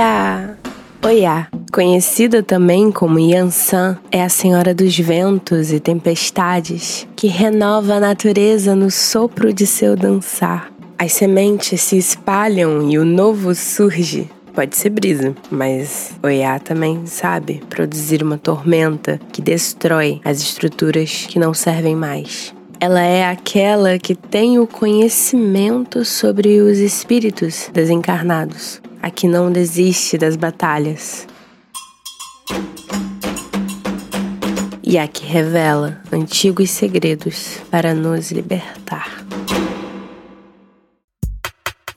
Oiá! Oiá, conhecida também como Yansan, é a senhora dos ventos e tempestades que renova a natureza no sopro de seu dançar. As sementes se espalham e o novo surge. Pode ser brisa, mas Oiá também sabe produzir uma tormenta que destrói as estruturas que não servem mais. Ela é aquela que tem o conhecimento sobre os espíritos desencarnados, a que não desiste das batalhas. E a que revela antigos segredos para nos libertar.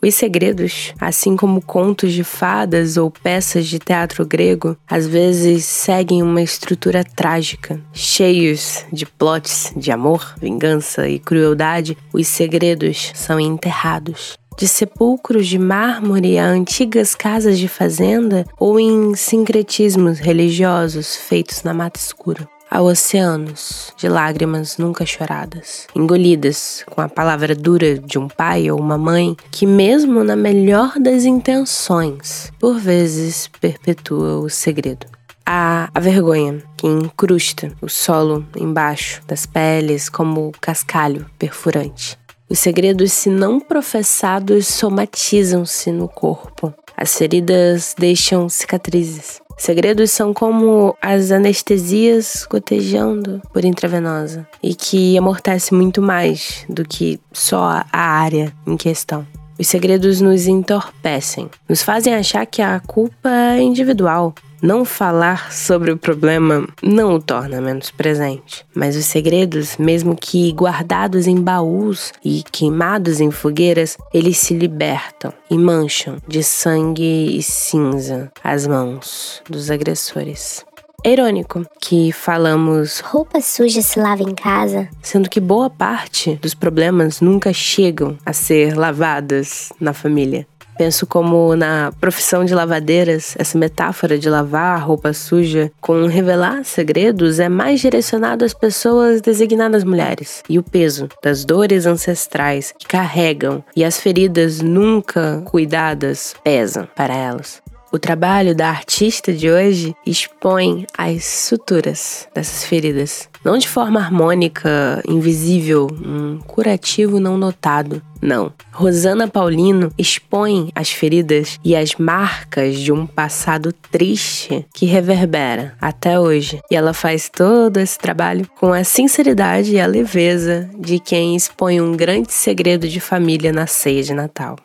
Os segredos, assim como contos de fadas ou peças de teatro grego, às vezes seguem uma estrutura trágica. Cheios de plots de amor, vingança e crueldade, os segredos são enterrados de sepulcros de mármore a antigas casas de fazenda ou em sincretismos religiosos feitos na mata escura a oceanos de lágrimas nunca choradas, engolidas com a palavra dura de um pai ou uma mãe que, mesmo na melhor das intenções, por vezes perpetua o segredo. Há a vergonha que incrusta o solo embaixo das peles como cascalho perfurante. Os segredos, se não professados, somatizam-se no corpo. As feridas deixam cicatrizes. Segredos são como as anestesias gotejando por intravenosa e que amortece muito mais do que só a área em questão. Os segredos nos entorpecem, nos fazem achar que a culpa é individual, não falar sobre o problema não o torna menos presente, mas os segredos, mesmo que guardados em baús e queimados em fogueiras, eles se libertam e mancham de sangue e cinza as mãos dos agressores. É irônico que falamos roupa suja se lava em casa, sendo que boa parte dos problemas nunca chegam a ser lavadas na família. Penso como na profissão de lavadeiras, essa metáfora de lavar roupa suja com revelar segredos é mais direcionado às pessoas designadas mulheres. E o peso das dores ancestrais que carregam e as feridas nunca cuidadas pesam para elas. O trabalho da artista de hoje expõe as suturas dessas feridas, não de forma harmônica, invisível, um curativo não notado. Não. Rosana Paulino expõe as feridas e as marcas de um passado triste que reverbera até hoje. E ela faz todo esse trabalho com a sinceridade e a leveza de quem expõe um grande segredo de família na ceia de Natal.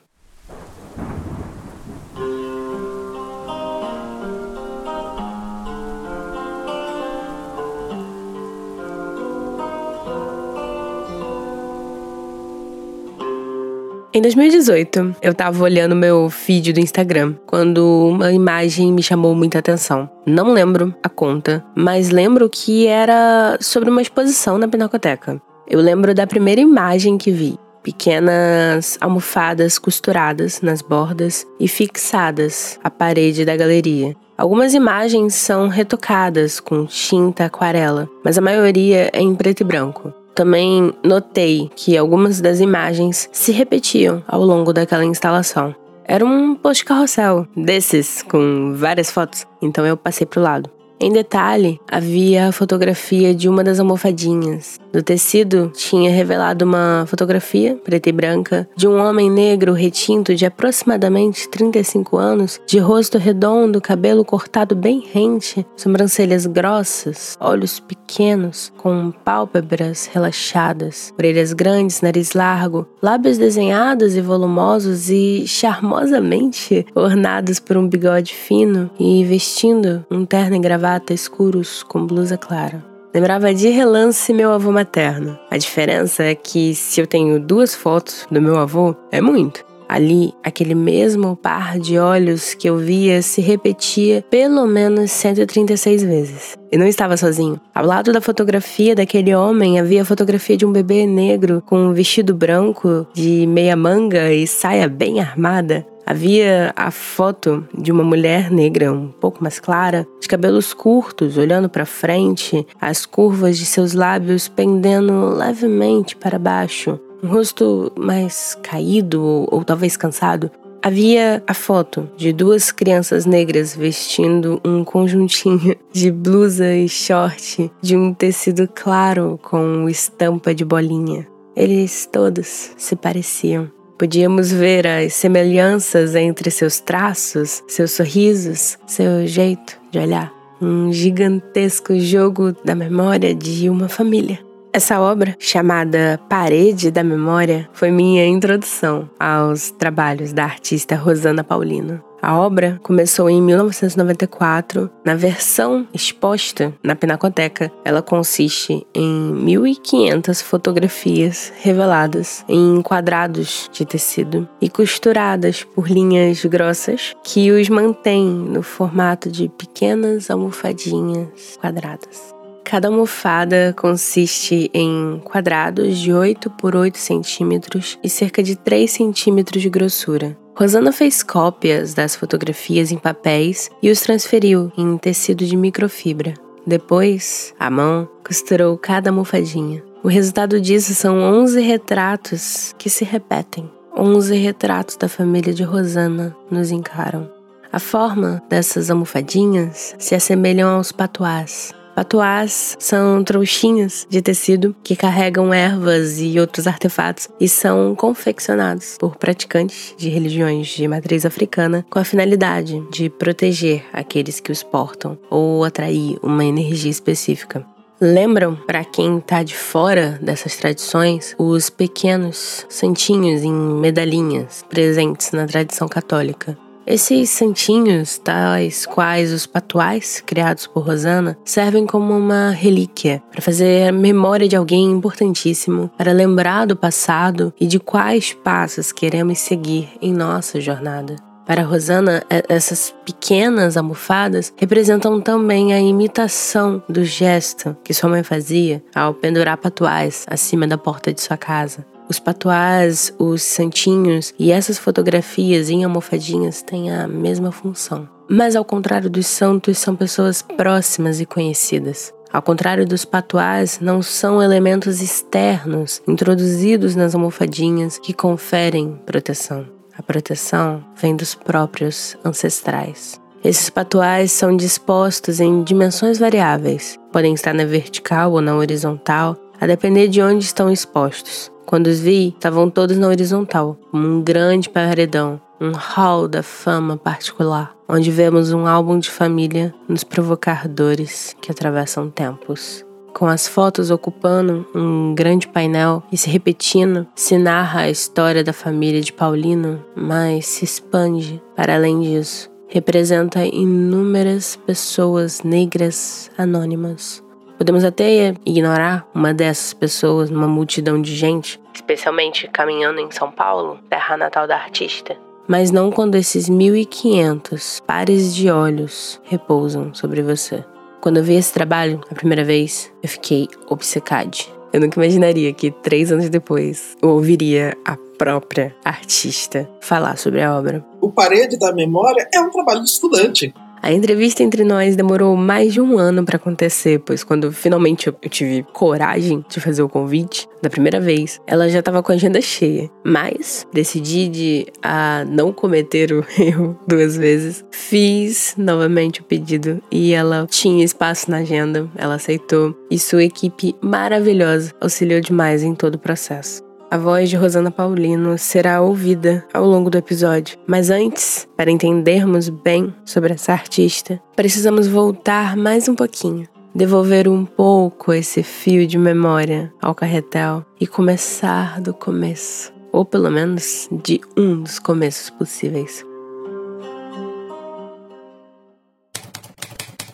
Em 2018, eu tava olhando meu feed do Instagram quando uma imagem me chamou muita atenção. Não lembro a conta, mas lembro que era sobre uma exposição na Pinacoteca. Eu lembro da primeira imagem que vi. Pequenas almofadas costuradas nas bordas e fixadas à parede da galeria. Algumas imagens são retocadas com tinta aquarela, mas a maioria é em preto e branco. Também notei que algumas das imagens se repetiam ao longo daquela instalação. Era um post carrossel desses, com várias fotos, então eu passei pro lado. Em detalhe, havia a fotografia de uma das almofadinhas. Do tecido, tinha revelado uma fotografia, preta e branca, de um homem negro retinto de aproximadamente 35 anos, de rosto redondo, cabelo cortado bem rente, sobrancelhas grossas, olhos pequenos, com pálpebras relaxadas, orelhas grandes, nariz largo, lábios desenhados e volumosos e charmosamente ornados por um bigode fino e vestindo um terno gravata gravata escuros com blusa clara. Lembrava de relance meu avô materno. A diferença é que se eu tenho duas fotos do meu avô, é muito. Ali, aquele mesmo par de olhos que eu via se repetia pelo menos 136 vezes. E não estava sozinho. Ao lado da fotografia daquele homem havia a fotografia de um bebê negro com um vestido branco de meia manga e saia bem armada. Havia a foto de uma mulher negra, um pouco mais clara, de cabelos curtos, olhando para frente, as curvas de seus lábios pendendo levemente para baixo, um rosto mais caído ou talvez cansado. Havia a foto de duas crianças negras vestindo um conjuntinho de blusa e short de um tecido claro com estampa de bolinha. Eles todos se pareciam. Podíamos ver as semelhanças entre seus traços, seus sorrisos, seu jeito de olhar. Um gigantesco jogo da memória de uma família. Essa obra, chamada Parede da Memória, foi minha introdução aos trabalhos da artista Rosana Paulino. A obra começou em 1994. Na versão exposta na Pinacoteca, ela consiste em 1.500 fotografias reveladas em quadrados de tecido e costuradas por linhas grossas que os mantêm no formato de pequenas almofadinhas quadradas. Cada almofada consiste em quadrados de 8 por 8 centímetros e cerca de 3 centímetros de grossura. Rosana fez cópias das fotografias em papéis e os transferiu em tecido de microfibra. Depois, à mão, costurou cada almofadinha. O resultado disso são 11 retratos que se repetem. 11 retratos da família de Rosana nos encaram. A forma dessas almofadinhas se assemelham aos patuás, Patuás são trouxinhas de tecido que carregam ervas e outros artefatos e são confeccionados por praticantes de religiões de matriz africana com a finalidade de proteger aqueles que os portam ou atrair uma energia específica. Lembram, para quem está de fora dessas tradições, os pequenos santinhos em medalhinhas presentes na tradição católica. Esses santinhos, tais quais os patuais criados por Rosana, servem como uma relíquia para fazer memória de alguém importantíssimo, para lembrar do passado e de quais passos queremos seguir em nossa jornada. Para Rosana, essas pequenas almofadas representam também a imitação do gesto que sua mãe fazia ao pendurar patuais acima da porta de sua casa. Os patuás, os santinhos e essas fotografias em almofadinhas têm a mesma função. Mas ao contrário dos santos, são pessoas próximas e conhecidas. Ao contrário dos patuás, não são elementos externos introduzidos nas almofadinhas que conferem proteção. A proteção vem dos próprios ancestrais. Esses patuais são dispostos em dimensões variáveis, podem estar na vertical ou na horizontal, a depender de onde estão expostos. Quando os vi, estavam todos na horizontal, como um grande paredão, um hall da fama particular, onde vemos um álbum de família nos provocar dores que atravessam tempos. Com as fotos ocupando um grande painel e se repetindo, se narra a história da família de Paulino, mas se expande para além disso. Representa inúmeras pessoas negras anônimas Podemos até ignorar uma dessas pessoas numa multidão de gente, especialmente caminhando em São Paulo, terra natal da artista. Mas não quando esses 1500 pares de olhos repousam sobre você. Quando eu vi esse trabalho a primeira vez, eu fiquei obcecada. Eu nunca imaginaria que três anos depois eu ouviria a própria artista falar sobre a obra. O Parede da Memória é um trabalho de estudante. A entrevista entre nós demorou mais de um ano para acontecer, pois quando finalmente eu tive coragem de fazer o convite, da primeira vez, ela já estava com a agenda cheia. Mas decidi de a não cometer o erro duas vezes. Fiz novamente o pedido e ela tinha espaço na agenda, ela aceitou e sua equipe maravilhosa auxiliou demais em todo o processo. A voz de Rosana Paulino será ouvida ao longo do episódio. Mas antes, para entendermos bem sobre essa artista, precisamos voltar mais um pouquinho, devolver um pouco esse fio de memória ao carretel e começar do começo, ou pelo menos de um dos começos possíveis.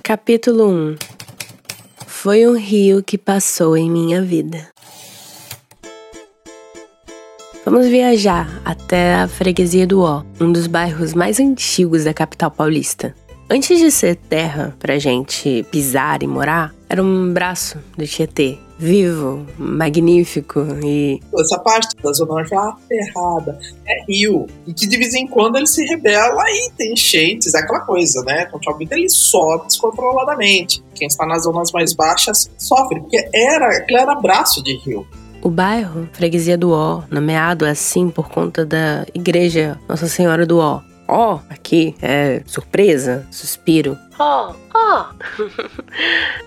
Capítulo 1 Foi um rio que passou em minha vida. Vamos viajar até a freguesia do Ó, um dos bairros mais antigos da capital paulista. Antes de ser terra pra gente pisar e morar, era um braço do Tietê, vivo, magnífico e. Essa parte da Zona Norte é aterrada, é rio. E que de vez em quando ele se rebela e tem enchentes, é aquela coisa, né? Quando chove ele sobe descontroladamente. Quem está nas zonas mais baixas sofre, porque era, era braço de rio. O bairro, Freguesia do Ó, nomeado assim por conta da igreja Nossa Senhora do Ó. Ó, aqui é surpresa, suspiro. Ó, ó.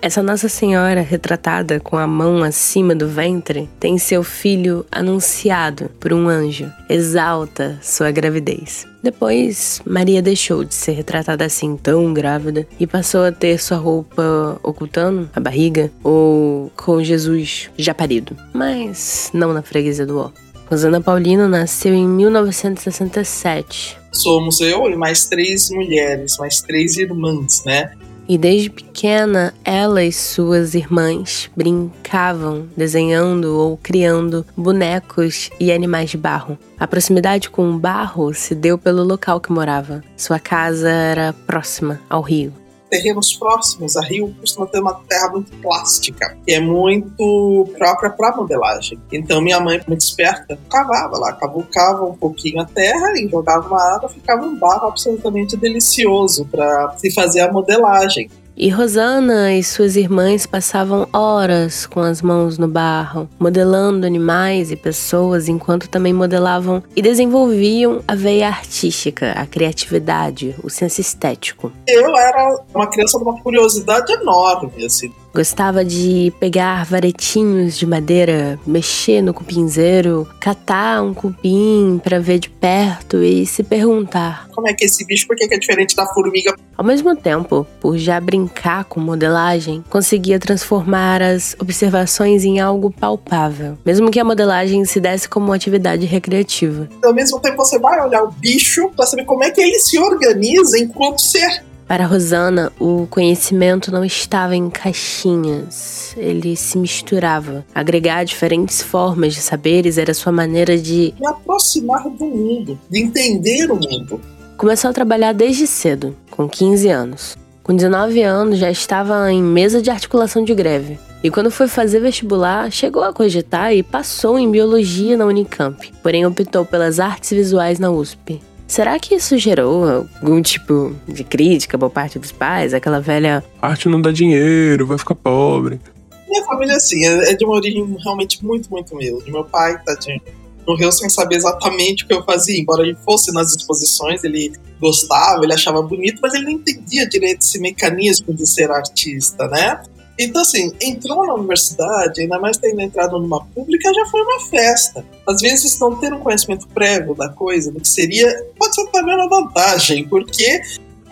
Essa Nossa Senhora retratada com a mão acima do ventre tem seu filho anunciado por um anjo. Exalta sua gravidez. Depois, Maria deixou de ser retratada assim tão grávida e passou a ter sua roupa ocultando a barriga ou com Jesus já parido, mas não na freguesia do Ó. Rosana Paulino nasceu em 1967. Somos eu e mais três mulheres, mais três irmãs, né? E desde pequena, ela e suas irmãs brincavam desenhando ou criando bonecos e animais de barro. A proximidade com o barro se deu pelo local que morava. Sua casa era próxima ao rio terrenos próximos a Rio costuma ter uma terra muito plástica, que é muito própria para modelagem. Então minha mãe, muito esperta, cavava lá, cavucava um pouquinho a terra e jogava uma água, ficava um barro absolutamente delicioso para se fazer a modelagem. E Rosana e suas irmãs passavam horas com as mãos no barro, modelando animais e pessoas, enquanto também modelavam e desenvolviam a veia artística, a criatividade, o senso estético. Eu era uma criança de uma curiosidade enorme, assim. Gostava de pegar varetinhos de madeira, mexer no cupinzeiro, catar um cupim para ver de perto e se perguntar: como é que é esse bicho, por que é diferente da formiga? Ao mesmo tempo, por já brincar com modelagem, conseguia transformar as observações em algo palpável, mesmo que a modelagem se desse como uma atividade recreativa. Ao mesmo tempo, você vai olhar o bicho para saber como é que ele se organiza enquanto ser para Rosana, o conhecimento não estava em caixinhas, ele se misturava. Agregar diferentes formas de saberes era sua maneira de me aproximar do mundo, de entender o mundo. Começou a trabalhar desde cedo, com 15 anos. Com 19 anos já estava em mesa de articulação de greve. E quando foi fazer vestibular, chegou a cogitar e passou em biologia na Unicamp, porém optou pelas artes visuais na USP. Será que isso gerou algum tipo de crítica por parte dos pais? Aquela velha. Arte não dá dinheiro, vai ficar pobre. Minha família, assim, é, é de uma origem realmente muito, muito humilde. Meu pai, tadinho, morreu sem saber exatamente o que eu fazia. Embora ele fosse nas exposições, ele gostava, ele achava bonito, mas ele não entendia direito esse mecanismo de ser artista, né? Então, assim, entrou na universidade, ainda mais tendo entrado numa pública, já foi uma festa. Às vezes, não ter um conhecimento prévio da coisa, do que seria, pode ser também uma vantagem, porque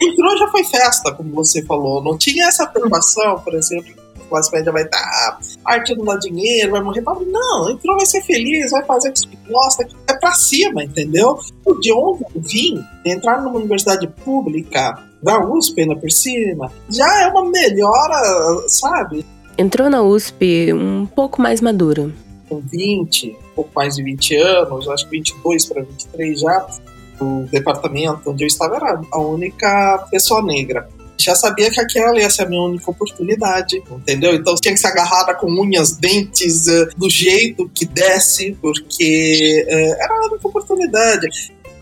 entrou já foi festa, como você falou. Não tinha essa preocupação, por exemplo, a classe média vai estar, ah, arte não dá dinheiro, vai morrer pobre. Não, entrou, vai ser feliz, vai fazer o que gosta, é pra cima, entendeu? De onde eu vim, entrar numa universidade pública, da USP ainda por cima, já é uma melhora, sabe? Entrou na USP um pouco mais madura. Com 20, um pouco mais de 20 anos, acho que 22 para 23 já, o departamento onde eu estava era a única pessoa negra. Já sabia que aquela ia ser a minha única oportunidade, entendeu? Então tinha que ser agarrada com unhas, dentes, uh, do jeito que desse, porque uh, era a única oportunidade.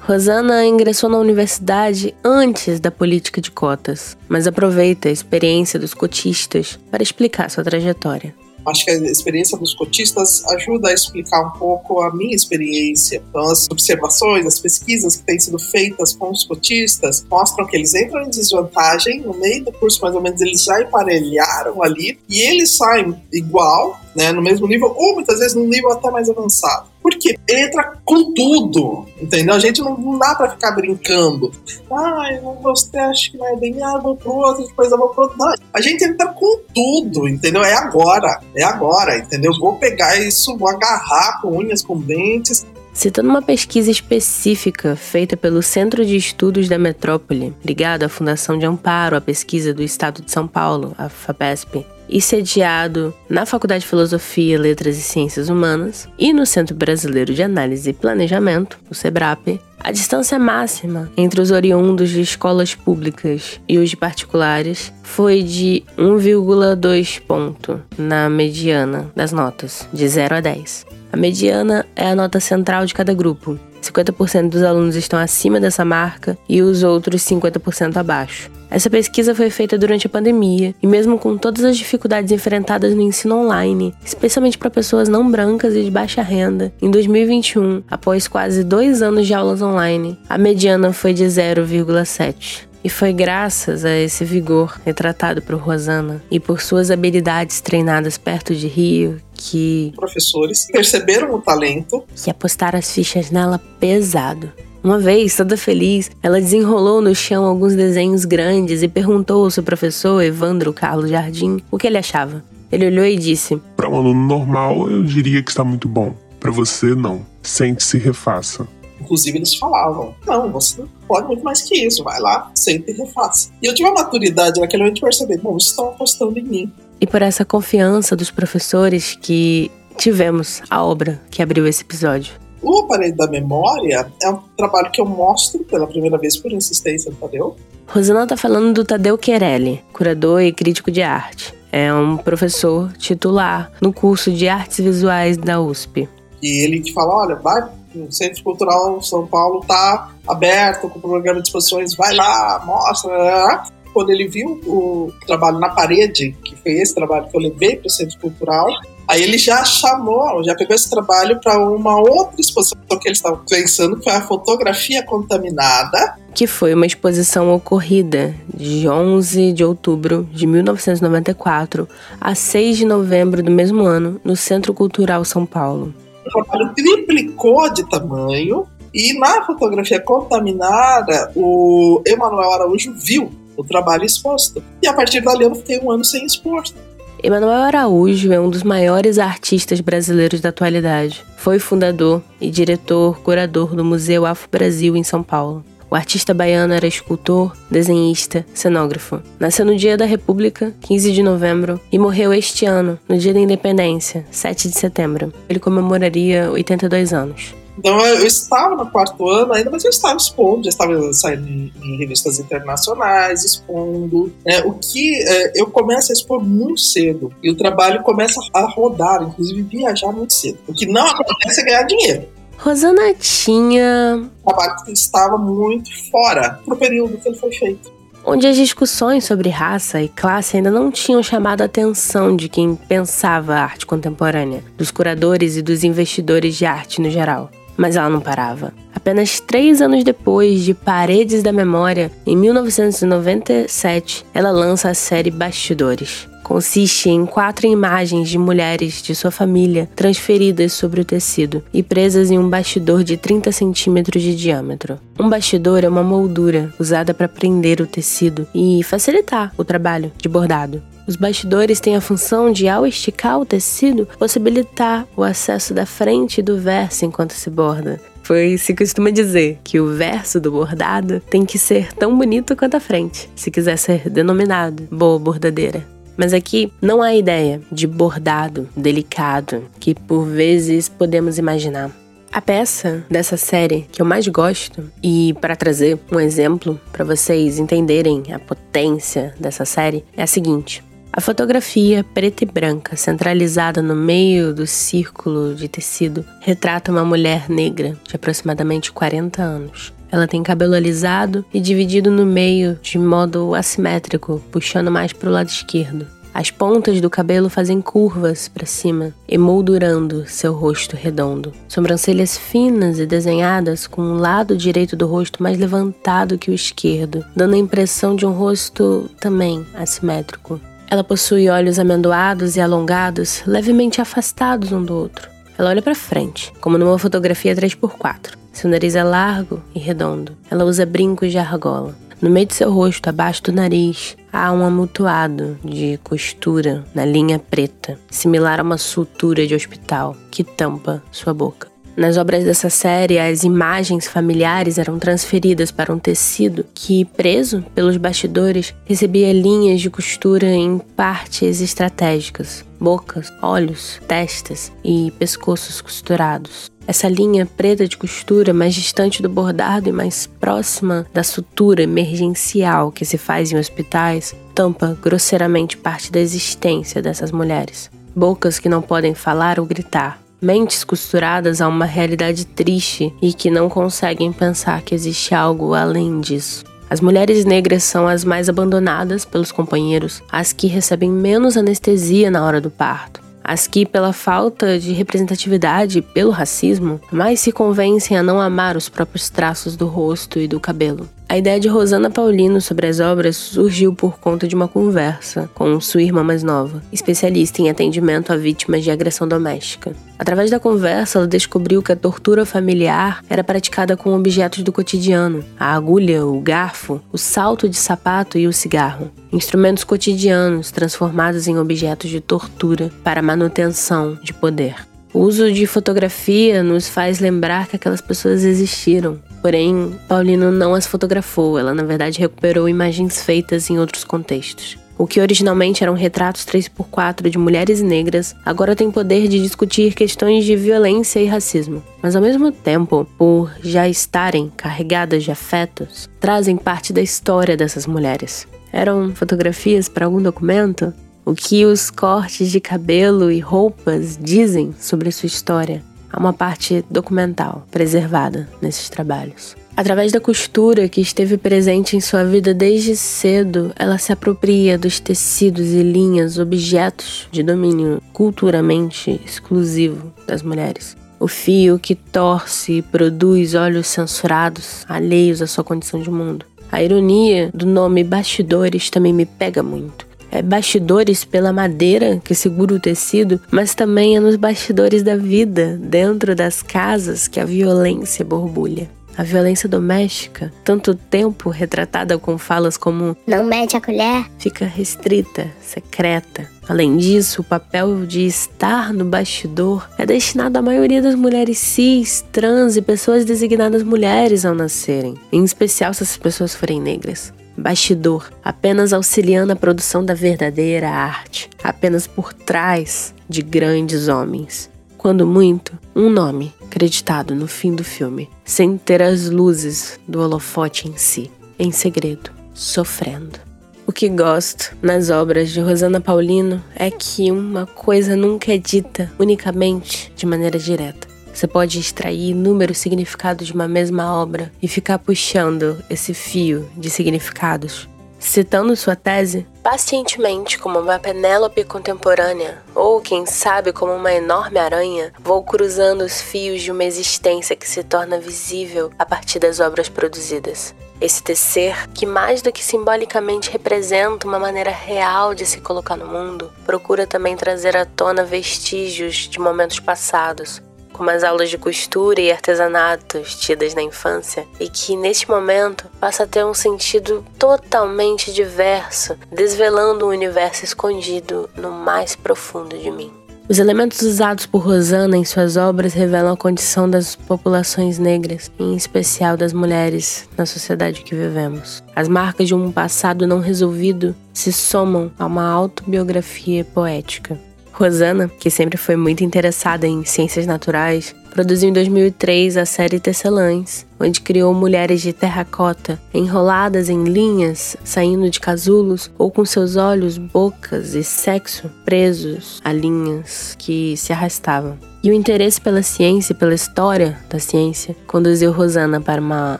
Rosana ingressou na universidade antes da política de cotas, mas aproveita a experiência dos cotistas para explicar sua trajetória. Acho que a experiência dos cotistas ajuda a explicar um pouco a minha experiência. Então, as observações, as pesquisas que têm sido feitas com os cotistas mostram que eles entram em desvantagem no meio do curso, mais ou menos eles já emparelharam ali e eles saem igual, né, no mesmo nível, ou muitas vezes num nível até mais avançado. Porque entra com tudo, entendeu? A gente não, não dá pra ficar brincando. Ai, não gostei, acho que não é bem, ah, vou pro outro, depois eu vou pro outro. Não, a gente entra com tudo, entendeu? É agora, é agora, entendeu? Vou pegar isso, vou agarrar com unhas, com dentes, Citando uma pesquisa específica feita pelo Centro de Estudos da Metrópole, ligado à Fundação de Amparo à Pesquisa do Estado de São Paulo, a FAPESP, e sediado na Faculdade de Filosofia, Letras e Ciências Humanas e no Centro Brasileiro de Análise e Planejamento, o SEBRAP, a distância máxima entre os oriundos de escolas públicas e os de particulares foi de 1,2 ponto na mediana das notas, de 0 a 10. A mediana é a nota central de cada grupo. 50% dos alunos estão acima dessa marca e os outros 50% abaixo. Essa pesquisa foi feita durante a pandemia e, mesmo com todas as dificuldades enfrentadas no ensino online, especialmente para pessoas não brancas e de baixa renda, em 2021, após quase dois anos de aulas online, a mediana foi de 0,7. E foi graças a esse vigor retratado por Rosana e por suas habilidades treinadas perto de Rio que. Professores perceberam o talento. Que apostaram as fichas nela pesado. Uma vez, toda feliz, ela desenrolou no chão alguns desenhos grandes e perguntou ao seu professor, Evandro Carlos Jardim, o que ele achava. Ele olhou e disse: Para um aluno normal, eu diria que está muito bom. Para você, não. Sente-se e refaça. Inclusive, eles falavam: Não, você pode muito mais que isso. Vai lá, senta e refaça. E eu tive a maturidade naquele momento de perceber: Bom, estão apostando em mim. E por essa confiança dos professores que tivemos a obra que abriu esse episódio. O aparelho da memória é um trabalho que eu mostro pela primeira vez por insistência do Tadeu. Rosana está falando do Tadeu Querelli, curador e crítico de arte. É um professor titular no curso de artes visuais da USP. E ele te fala: olha, vai o Centro Cultural São Paulo tá aberto com o programa de exposições, vai lá, mostra. Quando ele viu o trabalho na parede, que foi esse trabalho que eu levei para o Centro Cultural, Aí ele já chamou, já pegou esse trabalho para uma outra exposição que eles estavam pensando, que foi a fotografia contaminada. Que foi uma exposição ocorrida de 11 de outubro de 1994 a 6 de novembro do mesmo ano no Centro Cultural São Paulo. O trabalho triplicou de tamanho e na fotografia contaminada, o Emanuel Araújo viu o trabalho exposto. E a partir dali eu fiquei um ano sem exposto. Emanuel Araújo é um dos maiores artistas brasileiros da atualidade. Foi fundador e diretor curador do Museu Afro Brasil em São Paulo. O artista baiano era escultor, desenhista, cenógrafo. Nasceu no Dia da República, 15 de novembro, e morreu este ano, no Dia da Independência, 7 de setembro. Ele comemoraria 82 anos. Então eu estava no quarto ano ainda, mas eu estava expondo, já estava saindo em, em revistas internacionais, expondo. Né? O que é, eu começo a expor muito cedo e o trabalho começa a rodar, inclusive viajar muito cedo. O que não acontece é ganhar dinheiro. Rosana tinha. O trabalho estava muito fora pro período que ele foi feito onde as discussões sobre raça e classe ainda não tinham chamado a atenção de quem pensava a arte contemporânea, dos curadores e dos investidores de arte no geral. Mas ela não parava. Apenas três anos depois de Paredes da Memória, em 1997, ela lança a série Bastidores. Consiste em quatro imagens de mulheres de sua família transferidas sobre o tecido e presas em um bastidor de 30 centímetros de diâmetro. Um bastidor é uma moldura usada para prender o tecido e facilitar o trabalho de bordado. Os bastidores têm a função de, ao esticar o tecido, possibilitar o acesso da frente e do verso enquanto se borda. Pois se costuma dizer que o verso do bordado tem que ser tão bonito quanto a frente, se quiser ser denominado boa bordadeira. Mas aqui não há ideia de bordado delicado que por vezes podemos imaginar. A peça dessa série que eu mais gosto, e para trazer um exemplo para vocês entenderem a potência dessa série, é a seguinte. A fotografia preta e branca, centralizada no meio do círculo de tecido, retrata uma mulher negra de aproximadamente 40 anos. Ela tem cabelo alisado e dividido no meio de modo assimétrico, puxando mais para o lado esquerdo. As pontas do cabelo fazem curvas para cima, emoldurando seu rosto redondo. Sobrancelhas finas e desenhadas com o lado direito do rosto mais levantado que o esquerdo, dando a impressão de um rosto também assimétrico. Ela possui olhos amendoados e alongados, levemente afastados um do outro. Ela olha para frente, como numa fotografia 3x4. Seu nariz é largo e redondo. Ela usa brincos de argola. No meio de seu rosto, abaixo do nariz, há um amutuado de costura na linha preta, similar a uma sutura de hospital que tampa sua boca. Nas obras dessa série, as imagens familiares eram transferidas para um tecido que, preso pelos bastidores, recebia linhas de costura em partes estratégicas, bocas, olhos, testas e pescoços costurados. Essa linha preta de costura, mais distante do bordado e mais próxima da sutura emergencial que se faz em hospitais, tampa grosseiramente parte da existência dessas mulheres. Bocas que não podem falar ou gritar, mentes costuradas a uma realidade triste e que não conseguem pensar que existe algo além disso. As mulheres negras são as mais abandonadas pelos companheiros, as que recebem menos anestesia na hora do parto, as que, pela falta de representatividade e pelo racismo, mais se convencem a não amar os próprios traços do rosto e do cabelo. A ideia de Rosana Paulino sobre as obras surgiu por conta de uma conversa com sua irmã mais nova, especialista em atendimento a vítimas de agressão doméstica. Através da conversa, ela descobriu que a tortura familiar era praticada com objetos do cotidiano: a agulha, o garfo, o salto de sapato e o cigarro. Instrumentos cotidianos transformados em objetos de tortura para manutenção de poder. O uso de fotografia nos faz lembrar que aquelas pessoas existiram. Porém, Paulino não as fotografou, ela na verdade recuperou imagens feitas em outros contextos. O que originalmente eram retratos 3x4 de mulheres negras, agora tem poder de discutir questões de violência e racismo. Mas ao mesmo tempo, por já estarem carregadas de afetos, trazem parte da história dessas mulheres. Eram fotografias para algum documento? o que os cortes de cabelo e roupas dizem sobre sua história. Há uma parte documental preservada nesses trabalhos. Através da costura que esteve presente em sua vida desde cedo, ela se apropria dos tecidos e linhas, objetos de domínio culturalmente exclusivo das mulheres. O fio que torce e produz olhos censurados, alheios à sua condição de mundo. A ironia do nome bastidores também me pega muito é, bastidores pela madeira que segura o tecido, mas também é nos bastidores da vida, dentro das casas, que a violência borbulha. A violência doméstica, tanto tempo retratada com falas como não mete a colher, fica restrita, secreta. Além disso, o papel de estar no bastidor é destinado à maioria das mulheres cis, trans e pessoas designadas mulheres ao nascerem, em especial se essas pessoas forem negras bastidor, apenas auxiliando a produção da verdadeira arte, apenas por trás de grandes homens. Quando muito, um nome creditado no fim do filme, sem ter as luzes do holofote em si, em segredo, sofrendo. O que gosto nas obras de Rosana Paulino é que uma coisa nunca é dita unicamente de maneira direta. Você pode extrair inúmeros significados de uma mesma obra e ficar puxando esse fio de significados. Citando sua tese, pacientemente como uma Penélope contemporânea, ou quem sabe como uma enorme aranha, vou cruzando os fios de uma existência que se torna visível a partir das obras produzidas. Esse tecer, que mais do que simbolicamente representa uma maneira real de se colocar no mundo, procura também trazer à tona vestígios de momentos passados, como as aulas de costura e artesanatos tidas na infância, e que neste momento passa a ter um sentido totalmente diverso, desvelando um universo escondido no mais profundo de mim. Os elementos usados por Rosana em suas obras revelam a condição das populações negras, em especial das mulheres, na sociedade que vivemos. As marcas de um passado não resolvido se somam a uma autobiografia poética. Rosana, que sempre foi muito interessada em ciências naturais, produziu em 2003 a série Tecelãs, onde criou mulheres de terracota enroladas em linhas, saindo de casulos ou com seus olhos, bocas e sexo presos a linhas que se arrastavam. E o interesse pela ciência e pela história da ciência conduziu Rosana para uma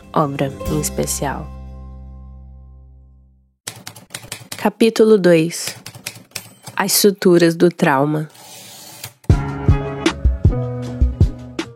obra em especial. Capítulo 2 as suturas do trauma.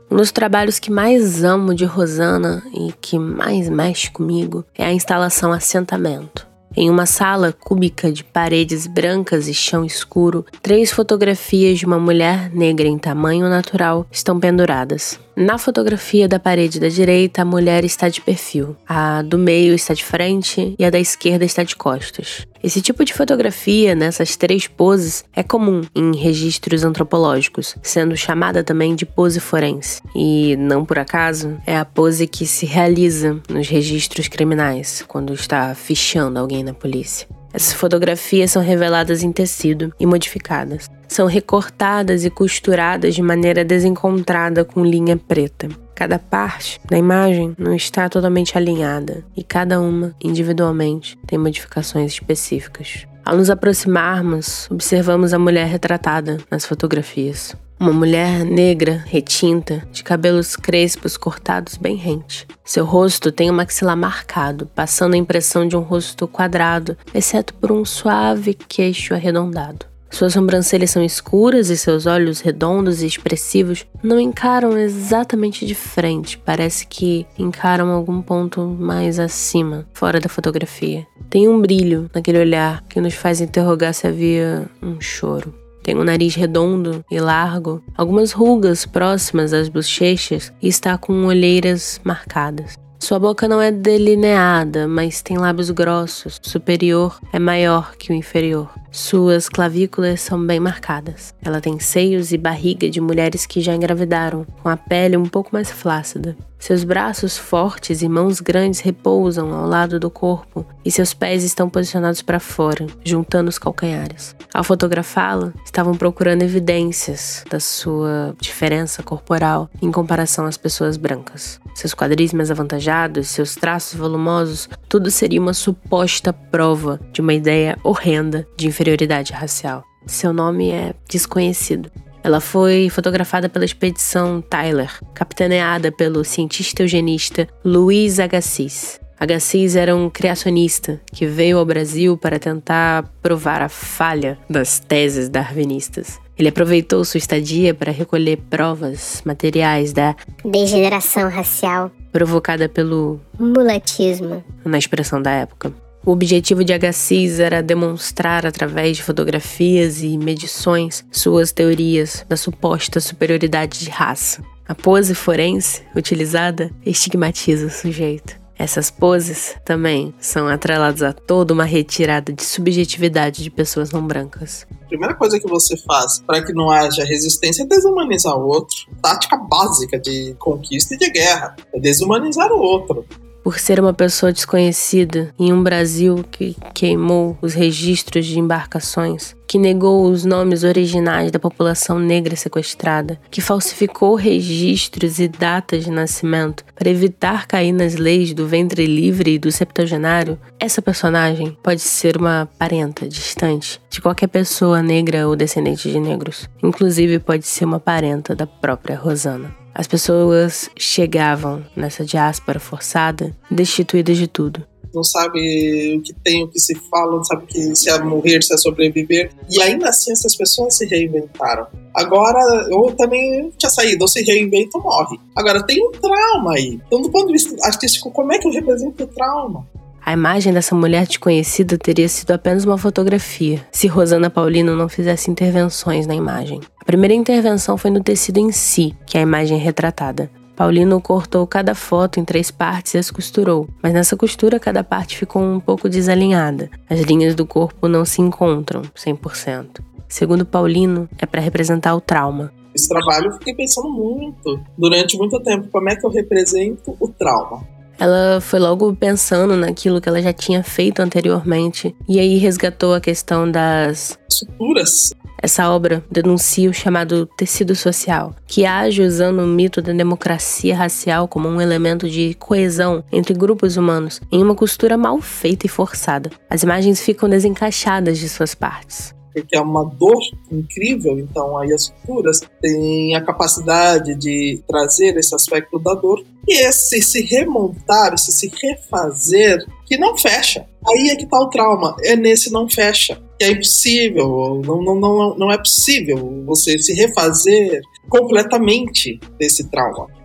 Um dos trabalhos que mais amo de Rosana e que mais mexe comigo é a instalação Assentamento. Em uma sala cúbica de paredes brancas e chão escuro, três fotografias de uma mulher negra em tamanho natural estão penduradas. Na fotografia da parede da direita, a mulher está de perfil, a do meio está de frente e a da esquerda está de costas. Esse tipo de fotografia, nessas três poses, é comum em registros antropológicos, sendo chamada também de pose forense. E, não por acaso, é a pose que se realiza nos registros criminais, quando está fichando alguém na polícia. Essas fotografias são reveladas em tecido e modificadas. São recortadas e costuradas de maneira desencontrada com linha preta. Cada parte da imagem não está totalmente alinhada e cada uma, individualmente, tem modificações específicas. Ao nos aproximarmos, observamos a mulher retratada nas fotografias. Uma mulher negra, retinta, de cabelos crespos cortados bem rente. Seu rosto tem um maxilar marcado, passando a impressão de um rosto quadrado, exceto por um suave queixo arredondado. Suas sobrancelhas são escuras e seus olhos redondos e expressivos não encaram exatamente de frente, parece que encaram algum ponto mais acima, fora da fotografia. Tem um brilho naquele olhar que nos faz interrogar se havia um choro. Tem um nariz redondo e largo, algumas rugas próximas às bochechas e está com olheiras marcadas. Sua boca não é delineada, mas tem lábios grossos. O superior é maior que o inferior. Suas clavículas são bem marcadas. Ela tem seios e barriga de mulheres que já engravidaram, com a pele um pouco mais flácida. Seus braços fortes e mãos grandes repousam ao lado do corpo e seus pés estão posicionados para fora, juntando os calcanhares. Ao fotografá-la, estavam procurando evidências da sua diferença corporal em comparação às pessoas brancas. Seus quadris mais avantajados, seus traços volumosos, tudo seria uma suposta prova de uma ideia horrenda de inferioridade racial. Seu nome é desconhecido. Ela foi fotografada pela expedição Tyler, capitaneada pelo cientista eugenista Luiz Agassiz. Agassiz era um criacionista que veio ao Brasil para tentar provar a falha das teses darwinistas. Ele aproveitou sua estadia para recolher provas materiais da degeneração racial provocada pelo mulatismo, na expressão da época. O objetivo de Agassiz era demonstrar através de fotografias e medições suas teorias da suposta superioridade de raça. A pose forense utilizada estigmatiza o sujeito. Essas poses também são atreladas a toda uma retirada de subjetividade de pessoas não brancas. A primeira coisa que você faz para que não haja resistência é desumanizar o outro. Tática básica de conquista e de guerra é desumanizar o outro por ser uma pessoa desconhecida em um Brasil que queimou os registros de embarcações, que negou os nomes originais da população negra sequestrada, que falsificou registros e datas de nascimento para evitar cair nas leis do ventre livre e do septuagenário, essa personagem pode ser uma parenta distante de qualquer pessoa negra ou descendente de negros. Inclusive pode ser uma parenta da própria Rosana. As pessoas chegavam nessa diáspora forçada destituídas de tudo. Não sabe o que tem, o que se fala, não sabe que se é morrer, se é sobreviver. E ainda assim essas pessoas se reinventaram. Agora, ou também tinha saído, ou se reinventa ou morre. Agora, tem um trauma aí. Então, do ponto de vista artístico, como é que eu represento o trauma? A imagem dessa mulher desconhecida teria sido apenas uma fotografia, se Rosana Paulino não fizesse intervenções na imagem. A primeira intervenção foi no tecido em si, que é a imagem retratada. Paulino cortou cada foto em três partes e as costurou, mas nessa costura cada parte ficou um pouco desalinhada. As linhas do corpo não se encontram 100%. Segundo Paulino, é para representar o trauma. Esse trabalho eu fiquei pensando muito, durante muito tempo, como é que eu represento o trauma. Ela foi logo pensando naquilo que ela já tinha feito anteriormente e aí resgatou a questão das suturas. Essa obra denuncia o chamado tecido social, que age usando o mito da democracia racial como um elemento de coesão entre grupos humanos, em uma costura mal feita e forçada. As imagens ficam desencaixadas de suas partes porque é uma dor incrível, então aí as culturas têm a capacidade de trazer esse aspecto da dor e esse se remontar, esse se refazer, que não fecha. Aí é que tá o trauma, é nesse não fecha, que é impossível, não, não, não, não é possível você se refazer completamente desse trauma.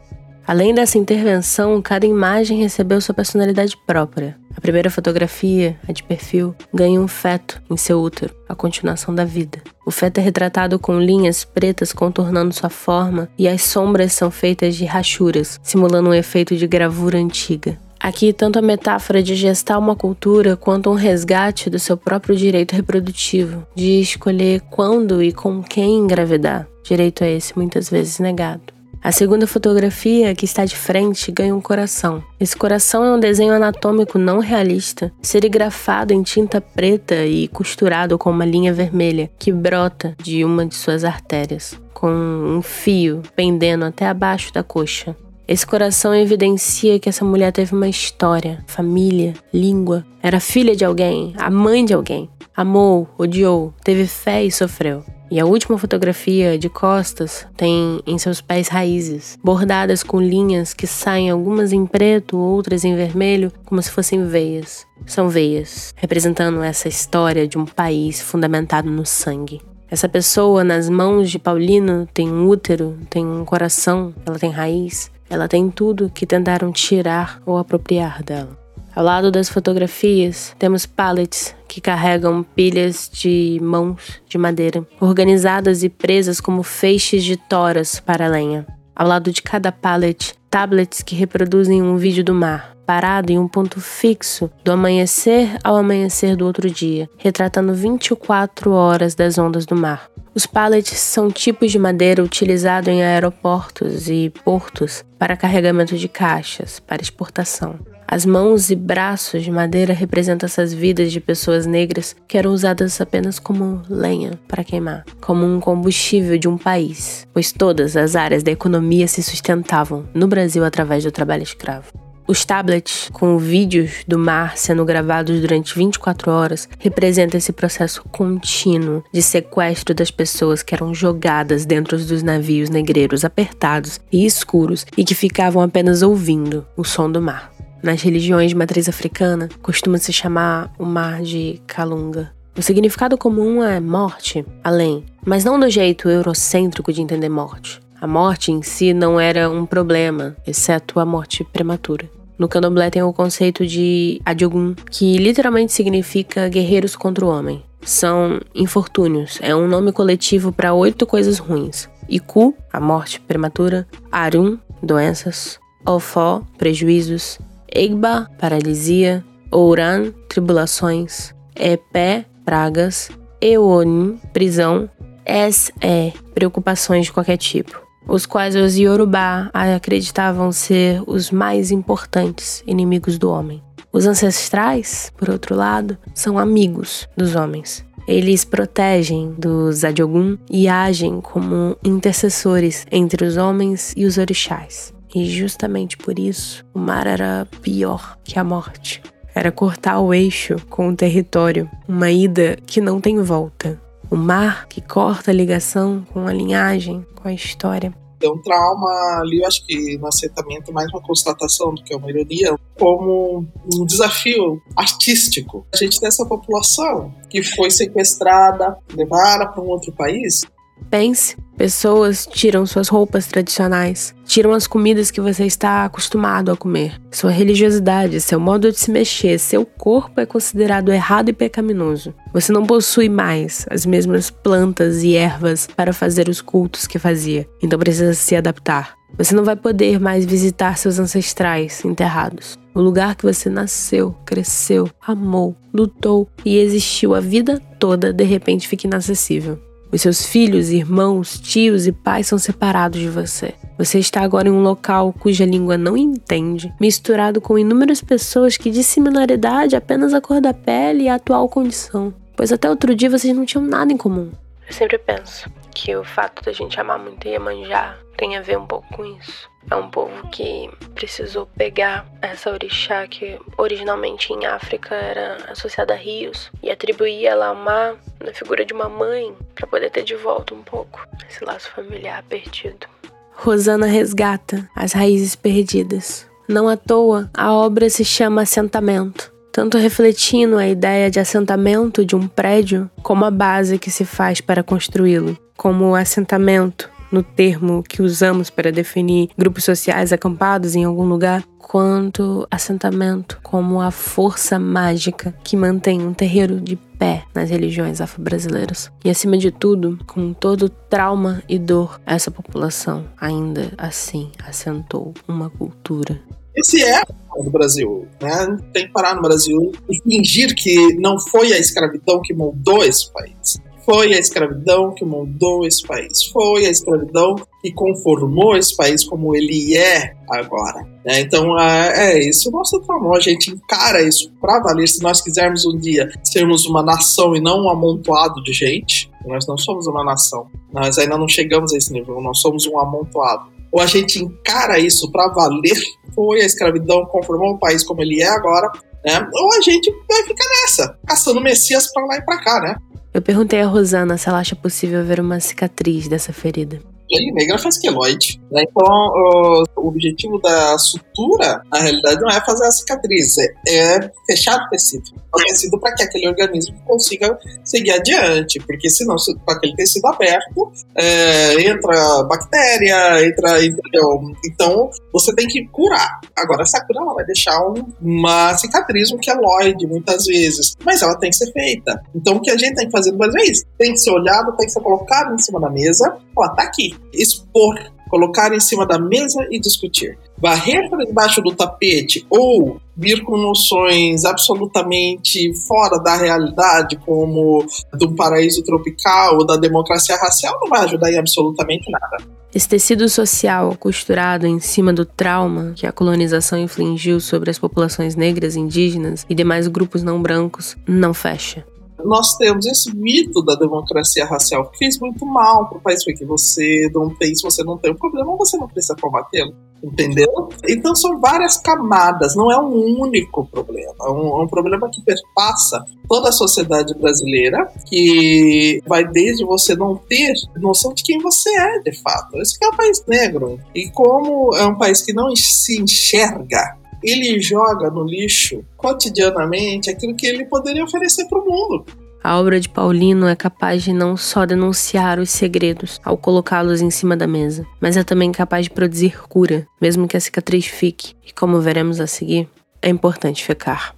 Além dessa intervenção, cada imagem recebeu sua personalidade própria. A primeira fotografia, a de perfil, ganha um feto em seu útero, a continuação da vida. O feto é retratado com linhas pretas contornando sua forma e as sombras são feitas de rachuras, simulando um efeito de gravura antiga. Aqui, tanto a metáfora de gestar uma cultura quanto um resgate do seu próprio direito reprodutivo, de escolher quando e com quem engravidar. Direito a esse muitas vezes negado. A segunda fotografia, que está de frente, ganha um coração. Esse coração é um desenho anatômico não realista, serigrafado em tinta preta e costurado com uma linha vermelha que brota de uma de suas artérias, com um fio pendendo até abaixo da coxa. Esse coração evidencia que essa mulher teve uma história, família, língua, era filha de alguém, a mãe de alguém. Amou, odiou, teve fé e sofreu. E a última fotografia de costas tem em seus pés raízes, bordadas com linhas que saem algumas em preto, outras em vermelho, como se fossem veias. São veias, representando essa história de um país fundamentado no sangue. Essa pessoa nas mãos de Paulino tem um útero, tem um coração, ela tem raiz, ela tem tudo que tentaram tirar ou apropriar dela. Ao lado das fotografias, temos pallets que carregam pilhas de mãos de madeira, organizadas e presas como feixes de toras para lenha. Ao lado de cada pallet, tablets que reproduzem um vídeo do mar, parado em um ponto fixo, do amanhecer ao amanhecer do outro dia, retratando 24 horas das ondas do mar. Os pallets são tipos de madeira utilizado em aeroportos e portos para carregamento de caixas para exportação. As mãos e braços de madeira representam essas vidas de pessoas negras que eram usadas apenas como lenha para queimar, como um combustível de um país, pois todas as áreas da economia se sustentavam no Brasil através do trabalho escravo. Os tablets com vídeos do mar sendo gravados durante 24 horas representam esse processo contínuo de sequestro das pessoas que eram jogadas dentro dos navios negreiros apertados e escuros e que ficavam apenas ouvindo o som do mar. Nas religiões de matriz africana, costuma-se chamar o mar de Kalunga. O significado comum é morte, além, mas não do jeito eurocêntrico de entender morte. A morte em si não era um problema, exceto a morte prematura. No candomblé tem o conceito de Adiogun, que literalmente significa guerreiros contra o homem. São infortúnios, é um nome coletivo para oito coisas ruins. Iku, a morte prematura, Arun, doenças, Ofó, prejuízos, Egba, paralisia, Ouran, tribulações, Epé, pragas, Eonin, prisão, Es, é, preocupações de qualquer tipo, os quais os Yorubá acreditavam ser os mais importantes inimigos do homem. Os ancestrais, por outro lado, são amigos dos homens. Eles protegem dos Adiogun e agem como intercessores entre os homens e os orixás. E justamente por isso, o mar era pior que a morte. Era cortar o eixo com o território, uma ida que não tem volta. O mar que corta a ligação com a linhagem, com a história. É um trauma ali, eu acho que no assentamento, mais uma constatação do que uma ironia, como um desafio artístico. A gente tem essa população que foi sequestrada, levada para um outro país, Pense, pessoas tiram suas roupas tradicionais, tiram as comidas que você está acostumado a comer. Sua religiosidade, seu modo de se mexer, seu corpo é considerado errado e pecaminoso. Você não possui mais as mesmas plantas e ervas para fazer os cultos que fazia, então precisa se adaptar. Você não vai poder mais visitar seus ancestrais enterrados. O lugar que você nasceu, cresceu, amou, lutou e existiu a vida toda de repente fica inacessível. Os seus filhos, irmãos, tios e pais são separados de você. Você está agora em um local cuja língua não entende, misturado com inúmeras pessoas que de similaridade apenas a cor da pele e a atual condição. Pois até outro dia vocês não tinham nada em comum. Eu sempre penso que o fato da gente amar muito Iemanjá tem a ver um pouco com isso. É um povo que precisou pegar essa orixá que originalmente em África era associada a rios e atribuir ela a mar na figura de uma mãe para poder ter de volta um pouco esse laço familiar perdido. Rosana resgata as raízes perdidas. Não à toa, a obra se chama Assentamento, tanto refletindo a ideia de assentamento de um prédio como a base que se faz para construí-lo, como o assentamento no termo que usamos para definir grupos sociais acampados em algum lugar, quanto assentamento como a força mágica que mantém um terreiro de pé nas religiões afro-brasileiras. E acima de tudo, com todo trauma e dor, essa população ainda assim assentou uma cultura. Esse é o Brasil, né? Tem que parar no Brasil e fingir que não foi a escravidão que moldou esse país. Foi a escravidão que moldou esse país. Foi a escravidão que conformou esse país como ele é agora. Né? Então é, isso o nosso trabalho. A gente encara isso para valer. Se nós quisermos um dia sermos uma nação e não um amontoado de gente, nós não somos uma nação. Nós ainda não chegamos a esse nível. Nós somos um amontoado. Ou a gente encara isso para valer. Foi a escravidão conformou o país como ele é agora. Né? Ou a gente vai ficar nessa, caçando messias para lá e para cá, né? Eu perguntei a Rosana se ela acha possível ver uma cicatriz dessa ferida. Negra faz queloide. Né? Então, o, o objetivo da sutura, na realidade, não é fazer a cicatriz, é, é fechar o tecido. O tecido para que aquele organismo consiga seguir adiante, porque senão, se, com aquele tecido aberto, é, entra bactéria, entra. Entendeu? Então, você tem que curar. Agora, essa cura ela vai deixar um, uma cicatriz, um queloide, muitas vezes, mas ela tem que ser feita. Então, o que a gente tem que fazer duas vezes? Tem que ser olhado, tem que ser colocado em cima da mesa. Ó, tá aqui expor, colocar em cima da mesa e discutir. Varrer para debaixo do tapete ou vir com noções absolutamente fora da realidade, como do paraíso tropical ou da democracia racial, não vai ajudar em absolutamente nada. Esse tecido social costurado em cima do trauma que a colonização infligiu sobre as populações negras, indígenas e demais grupos não brancos não fecha nós temos esse mito da democracia racial que fez muito mal para o país, porque você não tem, se você não tem um problema, você não precisa combatê-lo, entendeu? Então são várias camadas, não é um único problema, é um, é um problema que perpassa toda a sociedade brasileira, que vai desde você não ter noção de quem você é, de fato. Esse é um país negro. E como é um país que não se enxerga ele joga no lixo cotidianamente aquilo que ele poderia oferecer para o mundo. A obra de Paulino é capaz de não só denunciar os segredos ao colocá-los em cima da mesa, mas é também capaz de produzir cura, mesmo que a cicatriz fique. E como veremos a seguir, é importante ficar.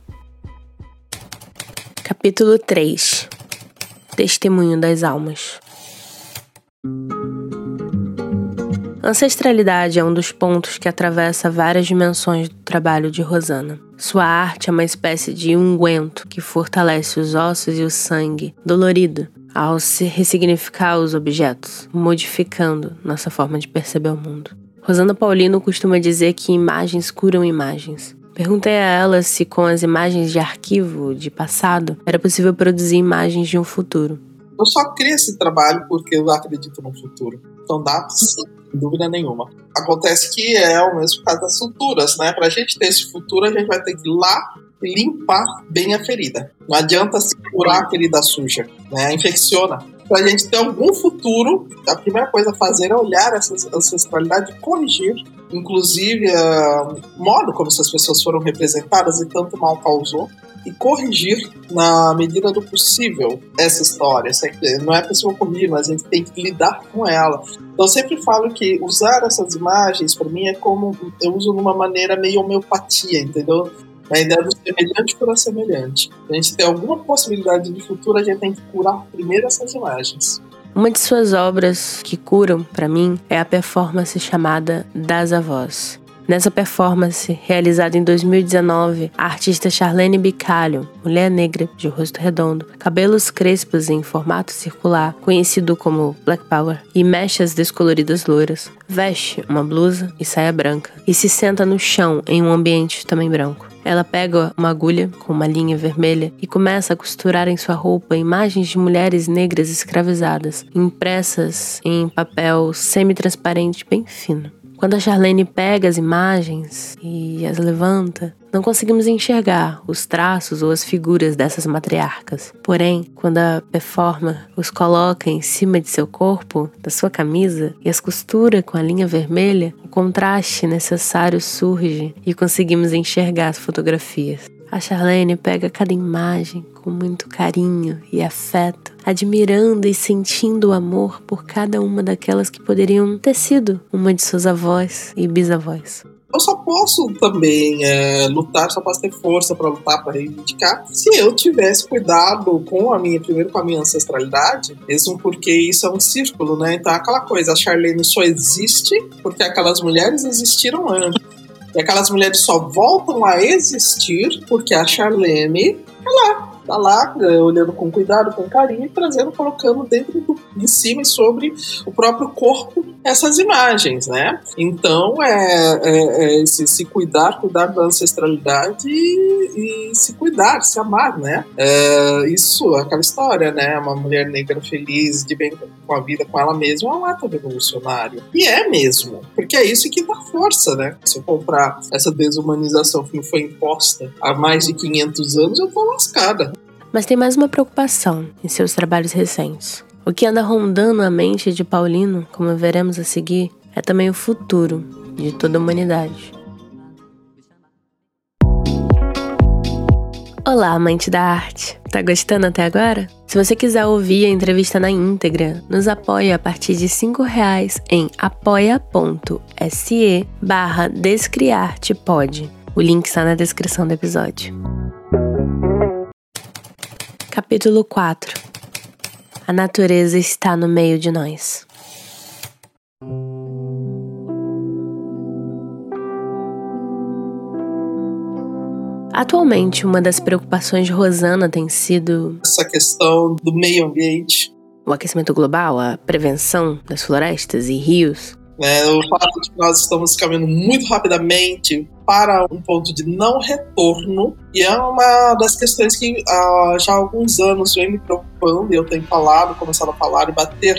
Capítulo 3 Testemunho das Almas Ancestralidade é um dos pontos que atravessa várias dimensões do trabalho de Rosana. Sua arte é uma espécie de unguento que fortalece os ossos e o sangue, dolorido, ao se ressignificar os objetos, modificando nossa forma de perceber o mundo. Rosana Paulino costuma dizer que imagens curam imagens. Perguntei a ela se, com as imagens de arquivo de passado, era possível produzir imagens de um futuro. Eu só criei esse trabalho porque eu acredito no futuro. Então dá dúvida nenhuma. Acontece que é o mesmo caso das suturas, né? Pra gente ter esse futuro, a gente vai ter que ir lá e limpar bem a ferida. Não adianta se curar a ferida suja, né? Infecciona. Para a gente ter algum futuro, a primeira coisa a fazer é olhar essa ancestralidade e corrigir, inclusive o modo como essas pessoas foram representadas e tanto mal causou, e corrigir na medida do possível essa história. Não é possível corrigir, mas a gente tem que lidar com ela. Então eu sempre falo que usar essas imagens para mim é como eu uso numa maneira meio homeopatia, entendeu? A ideia do semelhante curar semelhante. A gente tem alguma possibilidade de futuro, a gente tem que curar primeiro essas imagens. Uma de suas obras que curam, para mim, é a performance chamada Das Avós. Nessa performance, realizada em 2019, a artista Charlene Bicalho, mulher negra de rosto redondo, cabelos crespos em formato circular, conhecido como Black Power, e mechas descoloridas loiras, veste uma blusa e saia branca e se senta no chão em um ambiente também branco. Ela pega uma agulha com uma linha vermelha e começa a costurar em sua roupa imagens de mulheres negras escravizadas, impressas em papel semi-transparente bem fino. Quando a Charlene pega as imagens e as levanta, não conseguimos enxergar os traços ou as figuras dessas matriarcas. Porém, quando a performa os coloca em cima de seu corpo, da sua camisa, e as costura com a linha vermelha, o contraste necessário surge e conseguimos enxergar as fotografias. A Charlene pega cada imagem com muito carinho e afeto, admirando e sentindo o amor por cada uma daquelas que poderiam ter sido uma de suas avós e bisavós. Eu só posso também é, lutar, só posso ter força para lutar, para reivindicar, se eu tivesse cuidado com a minha, primeiro com a minha ancestralidade, mesmo porque isso é um círculo, né? Então, aquela coisa, a Charlene só existe porque aquelas mulheres existiram antes. E aquelas mulheres só voltam a existir porque a Charlene é lá, tá lá, eh, olhando com cuidado, com carinho, e trazendo, colocando dentro do, de cima e sobre o próprio corpo essas imagens, né? Então é, é, é se, se, cuidar, cuidar da ancestralidade e, e se cuidar, se amar, né? É, isso, aquela história, né? Uma mulher negra feliz, de bem com a vida, com ela mesma, é um ato revolucionário. E é mesmo, porque é isso que dá força, né? Se eu comprar essa desumanização que foi imposta há mais de 500 anos, eu tô lascada. Mas tem mais uma preocupação em seus trabalhos recentes. O que anda rondando a mente de Paulino, como veremos a seguir, é também o futuro de toda a humanidade. Olá, amante da arte! Tá gostando até agora? Se você quiser ouvir a entrevista na íntegra, nos apoie a partir de R$ reais em apoia.se barra Descriartepod. O link está na descrição do episódio. Capítulo 4 A natureza está no meio de nós. Atualmente, uma das preocupações de Rosana tem sido essa questão do meio ambiente. O aquecimento global, a prevenção das florestas e rios. É, o fato de que nós estamos caminhando muito rapidamente para um ponto de não retorno, e é uma das questões que uh, já há alguns anos vem me preocupando, e eu tenho falado, começado a falar e bater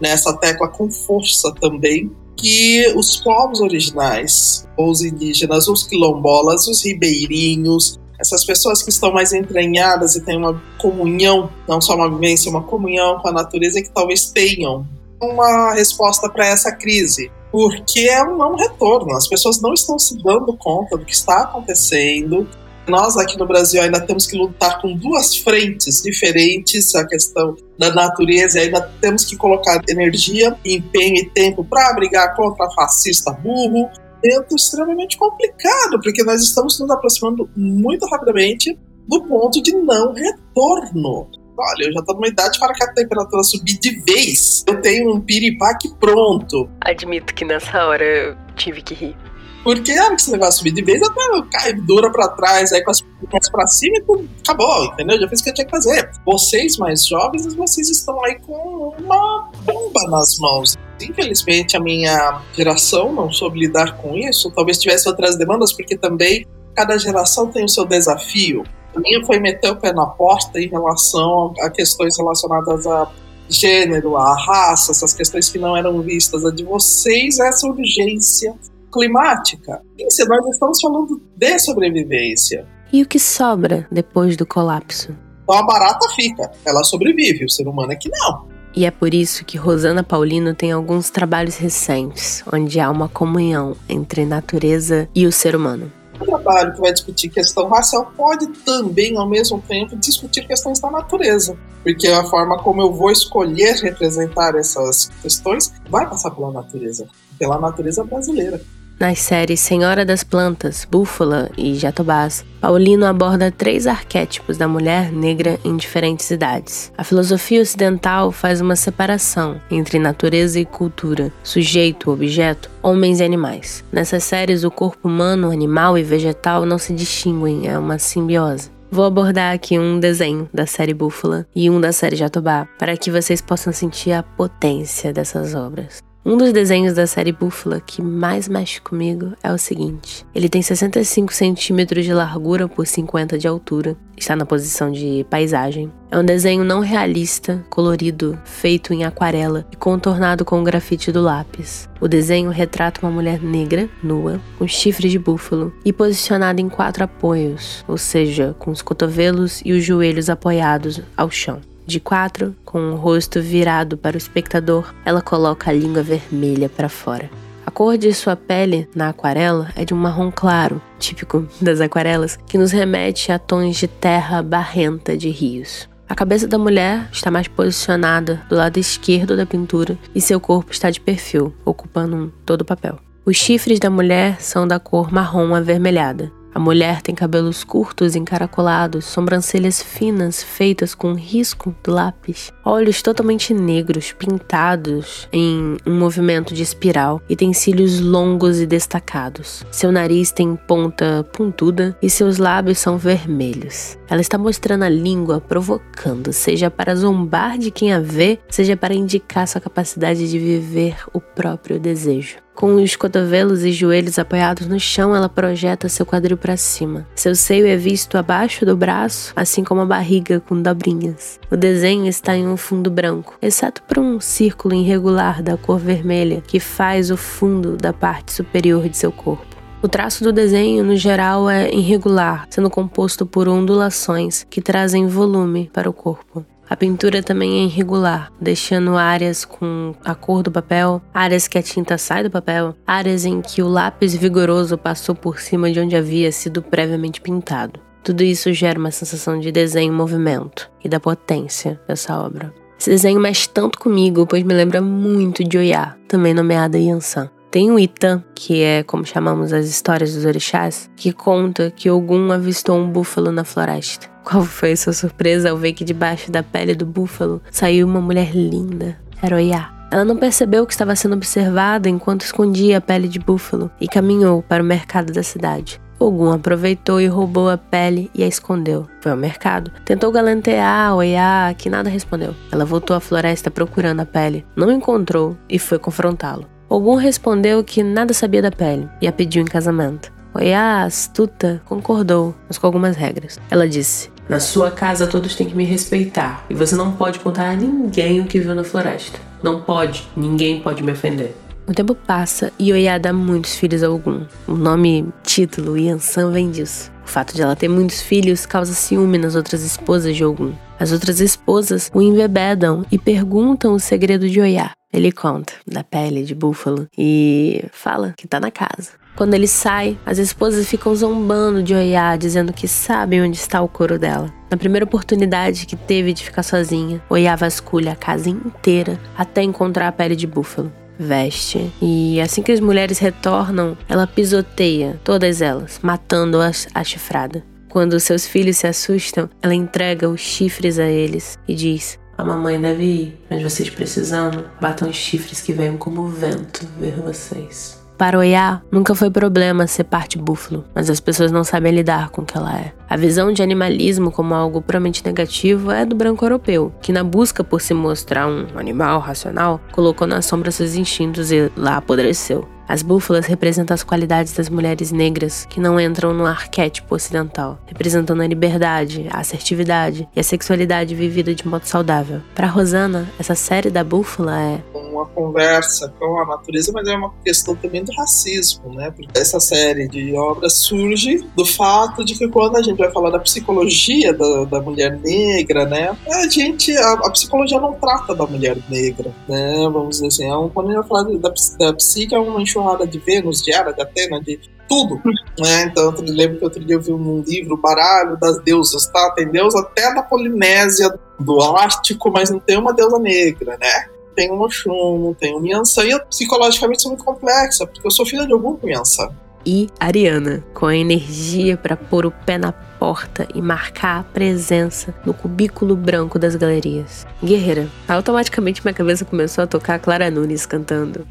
nessa tecla com força também, que os povos originais, os indígenas, os quilombolas, os ribeirinhos, essas pessoas que estão mais entranhadas e têm uma comunhão, não só uma vivência, uma comunhão com a natureza, que talvez tenham uma resposta para essa crise. Porque é um não retorno, as pessoas não estão se dando conta do que está acontecendo, nós aqui no Brasil ainda temos que lutar com duas frentes diferentes, a questão da natureza, e ainda temos que colocar energia, empenho e tempo para brigar contra fascista burro. Dentro extremamente complicado, porque nós estamos nos aproximando muito rapidamente do ponto de não retorno. Olha, eu já estou numa idade para que a temperatura subir de vez. Eu tenho um piripaque pronto. Admito que nessa hora eu tive que rir. Porque a hora que levar a subir de vez, ela cai dura pra trás, aí com as pernas pra cima e acabou, entendeu? Já fiz o que eu tinha que fazer. Vocês mais jovens, vocês estão aí com uma bomba nas mãos. Infelizmente, a minha geração não soube lidar com isso. Talvez tivesse outras demandas, porque também cada geração tem o seu desafio. A minha foi meter o pé na porta em relação a questões relacionadas a gênero, a raça, essas questões que não eram vistas. A de vocês, essa urgência climática. Isso, nós estamos falando de sobrevivência. E o que sobra depois do colapso? Então a barata fica, ela sobrevive, o ser humano é que não. E é por isso que Rosana Paulino tem alguns trabalhos recentes, onde há uma comunhão entre natureza e o ser humano. Trabalho que vai discutir questão racial pode também, ao mesmo tempo, discutir questões da natureza, porque a forma como eu vou escolher representar essas questões vai passar pela natureza, pela natureza brasileira. Nas séries Senhora das Plantas, Búfala e Jatobás, Paulino aborda três arquétipos da mulher negra em diferentes idades. A filosofia ocidental faz uma separação entre natureza e cultura, sujeito, objeto, homens e animais. Nessas séries, o corpo humano, animal e vegetal não se distinguem, é uma simbiose. Vou abordar aqui um desenho da série Búfala e um da série Jatobá, para que vocês possam sentir a potência dessas obras. Um dos desenhos da série Búfala que mais mexe comigo é o seguinte: ele tem 65 centímetros de largura por 50 de altura, está na posição de paisagem. É um desenho não realista, colorido, feito em aquarela e contornado com o grafite do lápis. O desenho retrata uma mulher negra, nua, com chifres de búfalo e posicionada em quatro apoios, ou seja, com os cotovelos e os joelhos apoiados ao chão. De quatro, com o rosto virado para o espectador, ela coloca a língua vermelha para fora. A cor de sua pele na aquarela é de um marrom claro, típico das aquarelas, que nos remete a tons de terra barrenta de rios. A cabeça da mulher está mais posicionada do lado esquerdo da pintura e seu corpo está de perfil, ocupando todo o papel. Os chifres da mulher são da cor marrom avermelhada. A mulher tem cabelos curtos encaracolados, sobrancelhas finas feitas com risco do lápis, olhos totalmente negros pintados em um movimento de espiral e tem cílios longos e destacados. Seu nariz tem ponta pontuda e seus lábios são vermelhos. Ela está mostrando a língua provocando, seja para zombar de quem a vê, seja para indicar sua capacidade de viver o próprio desejo. Com os cotovelos e joelhos apoiados no chão, ela projeta seu quadril para cima. Seu seio é visto abaixo do braço, assim como a barriga com dobrinhas. O desenho está em um fundo branco, exceto por um círculo irregular da cor vermelha que faz o fundo da parte superior de seu corpo. O traço do desenho, no geral, é irregular, sendo composto por ondulações que trazem volume para o corpo. A pintura também é irregular, deixando áreas com a cor do papel, áreas que a tinta sai do papel, áreas em que o lápis vigoroso passou por cima de onde havia sido previamente pintado. Tudo isso gera uma sensação de desenho em movimento e da potência dessa obra. Esse desenho mexe tanto comigo, pois me lembra muito de Oiá, também nomeada Yansan. Tem o Itan, que é como chamamos as histórias dos orixás, que conta que Ogum avistou um búfalo na floresta. Qual foi sua surpresa ao ver que debaixo da pele do búfalo saiu uma mulher linda? Era Oiá. Ela não percebeu que estava sendo observada enquanto escondia a pele de búfalo e caminhou para o mercado da cidade. Ogum aproveitou e roubou a pele e a escondeu. Foi ao mercado. Tentou galantear, Oiá, que nada respondeu. Ela voltou à floresta procurando a pele. Não encontrou e foi confrontá-lo. Ogum respondeu que nada sabia da pele e a pediu em casamento. Oiá, astuta, concordou, mas com algumas regras. Ela disse: Na sua casa todos têm que me respeitar e você não pode contar a ninguém o que viu na floresta. Não pode, ninguém pode me ofender. O tempo passa e Oiá dá muitos filhos a Ogum. O nome, título Yansan vem disso. O fato de ela ter muitos filhos causa ciúme nas outras esposas de Ogum. As outras esposas o embebedam e perguntam o segredo de Oiá. Ele conta da pele de búfalo e fala que tá na casa. Quando ele sai, as esposas ficam zombando de Oiá, dizendo que sabem onde está o couro dela. Na primeira oportunidade que teve de ficar sozinha, Oiá vasculha a casa inteira até encontrar a pele de búfalo. Veste. E assim que as mulheres retornam, ela pisoteia todas elas, matando-as a chifrada. Quando seus filhos se assustam, ela entrega os chifres a eles e diz: a mamãe deve ir, mas vocês precisando, batam os chifres que venham como vento ver vocês. Para Oiá, nunca foi problema ser parte búfalo, mas as pessoas não sabem lidar com o que ela é. A visão de animalismo como algo puramente negativo é do branco europeu, que na busca por se mostrar um animal racional, colocou na sombra seus instintos e lá apodreceu. As búfalas representam as qualidades das mulheres negras que não entram no arquétipo ocidental, representando a liberdade, a assertividade e a sexualidade vivida de modo saudável. Para Rosana, essa série da búfala é uma conversa com a natureza, mas é uma questão também do racismo, né? Porque essa série de obras surge do fato de que quando a gente vai falar da psicologia da, da mulher negra, né? A gente, a, a, psicologia não trata da mulher negra, né? Vamos dizer assim, é um, quando a gente vai falar da, da psique, é uma enxurrada de Vênus, de Hera, de Atena, de tudo. Né? Então, eu lembro que outro dia eu vi um livro, Baralho das Deusas, tá? Tem deus até da Polinésia, do Ártico, mas não tem uma deusa negra, né? tem um Oxum, tem um Yansan, e eu psicologicamente sou muito complexa, porque eu sou filha de algum Yansan. E Ariana, com a energia para pôr o pé na porta e marcar a presença no cubículo branco das galerias. Guerreira, automaticamente minha cabeça começou a tocar Clara Nunes cantando.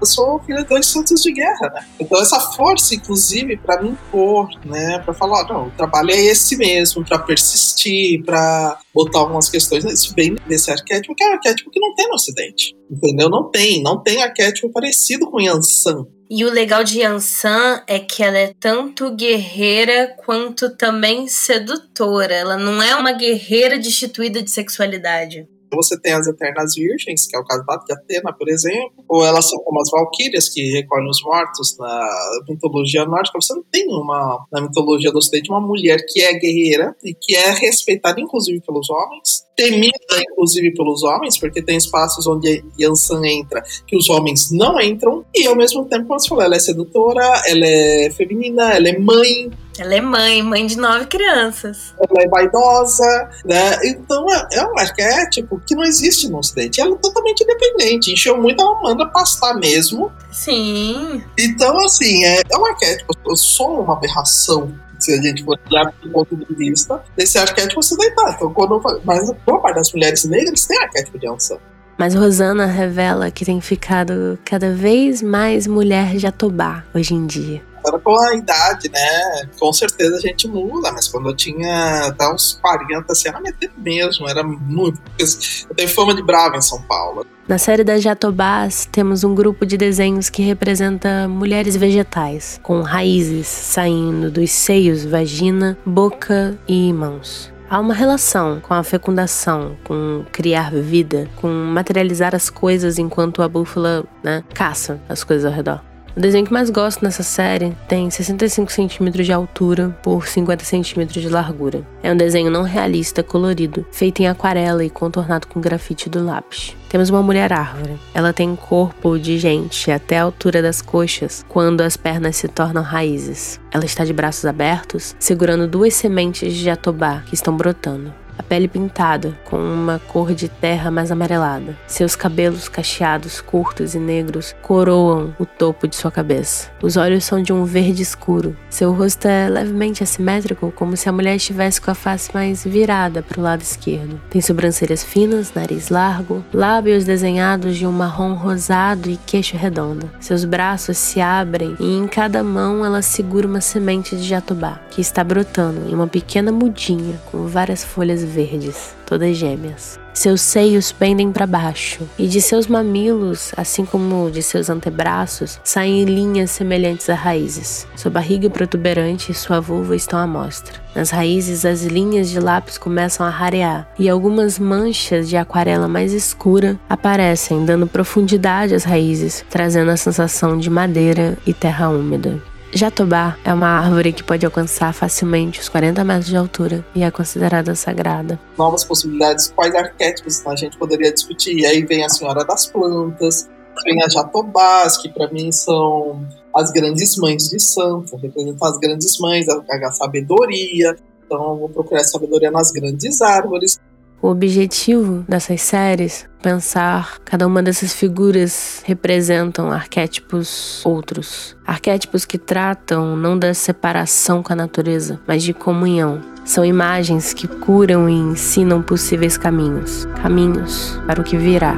Eu sou filho de dois santos de guerra, né? Então essa força, inclusive, para me impor, né? Para falar, não, o trabalho é esse mesmo, para persistir, para botar algumas questões, isso vem desse arquétipo, que é um arquétipo que não tem no Ocidente, entendeu? Não tem, não tem arquétipo parecido com Yansan. E o legal de Yansan é que ela é tanto guerreira quanto também sedutora. Ela não é uma guerreira destituída de sexualidade. Você tem as Eternas Virgens, que é o caso de Atena, por exemplo, ou elas são como as Valquírias, que recolhem os mortos na mitologia nórdica. Você não tem uma, na mitologia do Ocidente, uma mulher que é guerreira e que é respeitada, inclusive, pelos homens, temida, inclusive, pelos homens, porque tem espaços onde Yansan entra que os homens não entram, e ao mesmo tempo, como você falou, ela é sedutora, ela é feminina, ela é mãe, ela é mãe, mãe de nove crianças. Ela é vaidosa, né? Então é, é um arquétipo que não existe no Ocidente. Ela é totalmente independente. Encheu muito, ela manda pastar mesmo. Sim. Então, assim, é, é um arquétipo. Eu sou uma aberração se a gente for olhar do ponto de vista desse arquétipo ocidental. Então, quando, mas boa parte das mulheres negras tem arquétipo de Ansan. Mas Rosana revela que tem ficado cada vez mais mulher jatobá hoje em dia. Agora com a idade, né? Com certeza a gente muda, mas quando eu tinha até uns 40, assim, era meter mesmo, era muito. Eu tenho fama de brava em São Paulo. Na série das Jatobás, temos um grupo de desenhos que representa mulheres vegetais, com raízes saindo dos seios, vagina, boca e mãos. Há uma relação com a fecundação, com criar vida, com materializar as coisas enquanto a búfala né, caça as coisas ao redor. O desenho que mais gosto nessa série tem 65 centímetros de altura por 50 centímetros de largura. É um desenho não realista, colorido, feito em aquarela e contornado com grafite do lápis. Temos uma mulher árvore. Ela tem corpo de gente até a altura das coxas, quando as pernas se tornam raízes. Ela está de braços abertos, segurando duas sementes de jatobá que estão brotando a pele pintada com uma cor de terra mais amarelada. Seus cabelos cacheados, curtos e negros coroam o topo de sua cabeça. Os olhos são de um verde escuro. Seu rosto é levemente assimétrico, como se a mulher estivesse com a face mais virada para o lado esquerdo. Tem sobrancelhas finas, nariz largo, lábios desenhados de um marrom rosado e queixo redondo. Seus braços se abrem e em cada mão ela segura uma semente de jatobá, que está brotando em uma pequena mudinha com várias folhas verdes, todas gêmeas. Seus seios pendem para baixo, e de seus mamilos, assim como de seus antebraços, saem linhas semelhantes a raízes. Sua barriga protuberante e sua vulva estão à mostra. Nas raízes, as linhas de lápis começam a rarear, e algumas manchas de aquarela mais escura aparecem, dando profundidade às raízes, trazendo a sensação de madeira e terra úmida. Jatobá é uma árvore que pode alcançar facilmente os 40 metros de altura e é considerada sagrada. Novas possibilidades, quais arquétipos a gente poderia discutir? E aí vem a Senhora das Plantas, vem as Jatobás, que para mim são as grandes mães de santo, representam as grandes mães, a, a sabedoria. Então, eu vou procurar sabedoria nas grandes árvores. O objetivo dessas séries pensar cada uma dessas figuras representam arquétipos outros, arquétipos que tratam não da separação com a natureza, mas de comunhão. São imagens que curam e ensinam possíveis caminhos, caminhos para o que virá.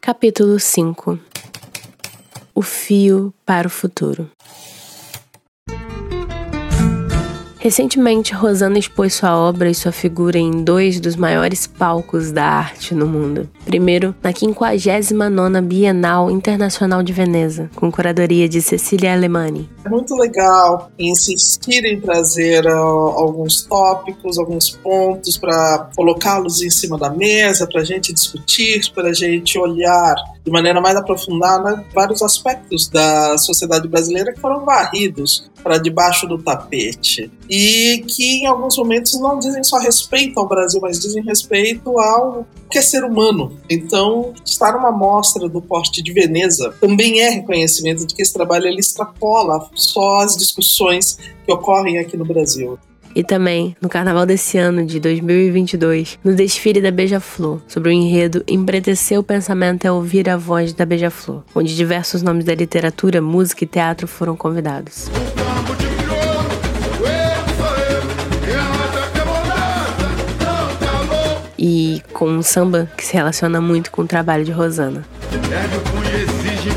Capítulo 5 o fio para o futuro. Recentemente, Rosana expôs sua obra e sua figura em dois dos maiores palcos da arte no mundo. Primeiro, na 59ª Bienal Internacional de Veneza, com curadoria de Cecília Alemani. É muito legal insistir em trazer uh, alguns tópicos, alguns pontos para colocá-los em cima da mesa, para a gente discutir, para a gente olhar de maneira mais aprofundada vários aspectos da sociedade brasileira que foram varridos para debaixo do tapete e que em alguns momentos não dizem só respeito ao Brasil, mas dizem respeito ao que é ser humano. Então, estar numa mostra do porte de Veneza também é reconhecimento de que esse trabalho ele extrapola só as discussões que ocorrem aqui no Brasil. E também, no carnaval desse ano de 2022, no desfile da Beija-Flor, sobre o enredo Empretecer o Pensamento é Ouvir a Voz da Beija-Flor, onde diversos nomes da literatura, música e teatro foram convidados. Com um samba que se relaciona muito com o trabalho de Rosana. exige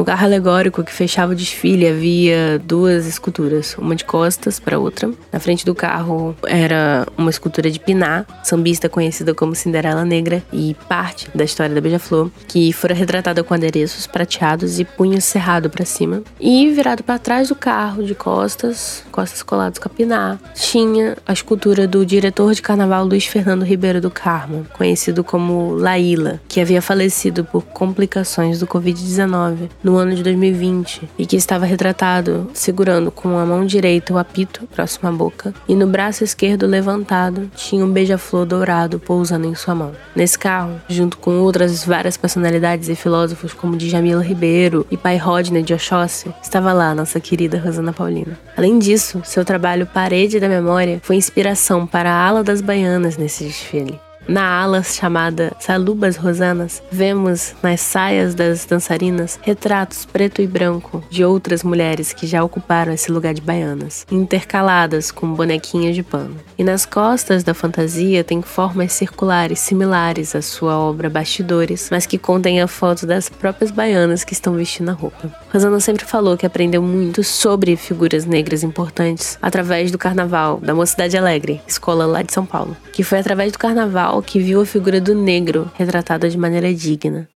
No carro alegórico que fechava o desfile havia duas esculturas, uma de costas para outra. Na frente do carro era uma escultura de Piná, sambista conhecida como Cinderela Negra e parte da história da Beija-Flor, que fora retratada com adereços prateados e punho cerrado para cima. E virado para trás do carro, de costas, costas coladas com a Piná, tinha a escultura do diretor de carnaval Luiz Fernando Ribeiro do Carmo, conhecido como Laíla, que havia falecido por complicações do Covid-19 no ano de 2020 e que estava retratado segurando com a mão direita o apito próximo à boca e no braço esquerdo levantado tinha um beija-flor dourado pousando em sua mão. Nesse carro, junto com outras várias personalidades e filósofos como Djamila Ribeiro e Pai Rodney de Oxóssi, estava lá nossa querida Rosana Paulina. Além disso, seu trabalho Parede da Memória foi inspiração para a ala das baianas nesse desfile. Na ala chamada Salubas Rosanas, vemos nas saias das dançarinas retratos preto e branco de outras mulheres que já ocuparam esse lugar de baianas, intercaladas com bonequinhos de pano. E nas costas da fantasia tem formas circulares similares à sua obra Bastidores, mas que contém a foto das próprias baianas que estão vestindo a roupa. Rosana sempre falou que aprendeu muito sobre figuras negras importantes através do carnaval da Mocidade Alegre, escola lá de São Paulo, que foi através do carnaval que viu a figura do negro retratada de maneira digna.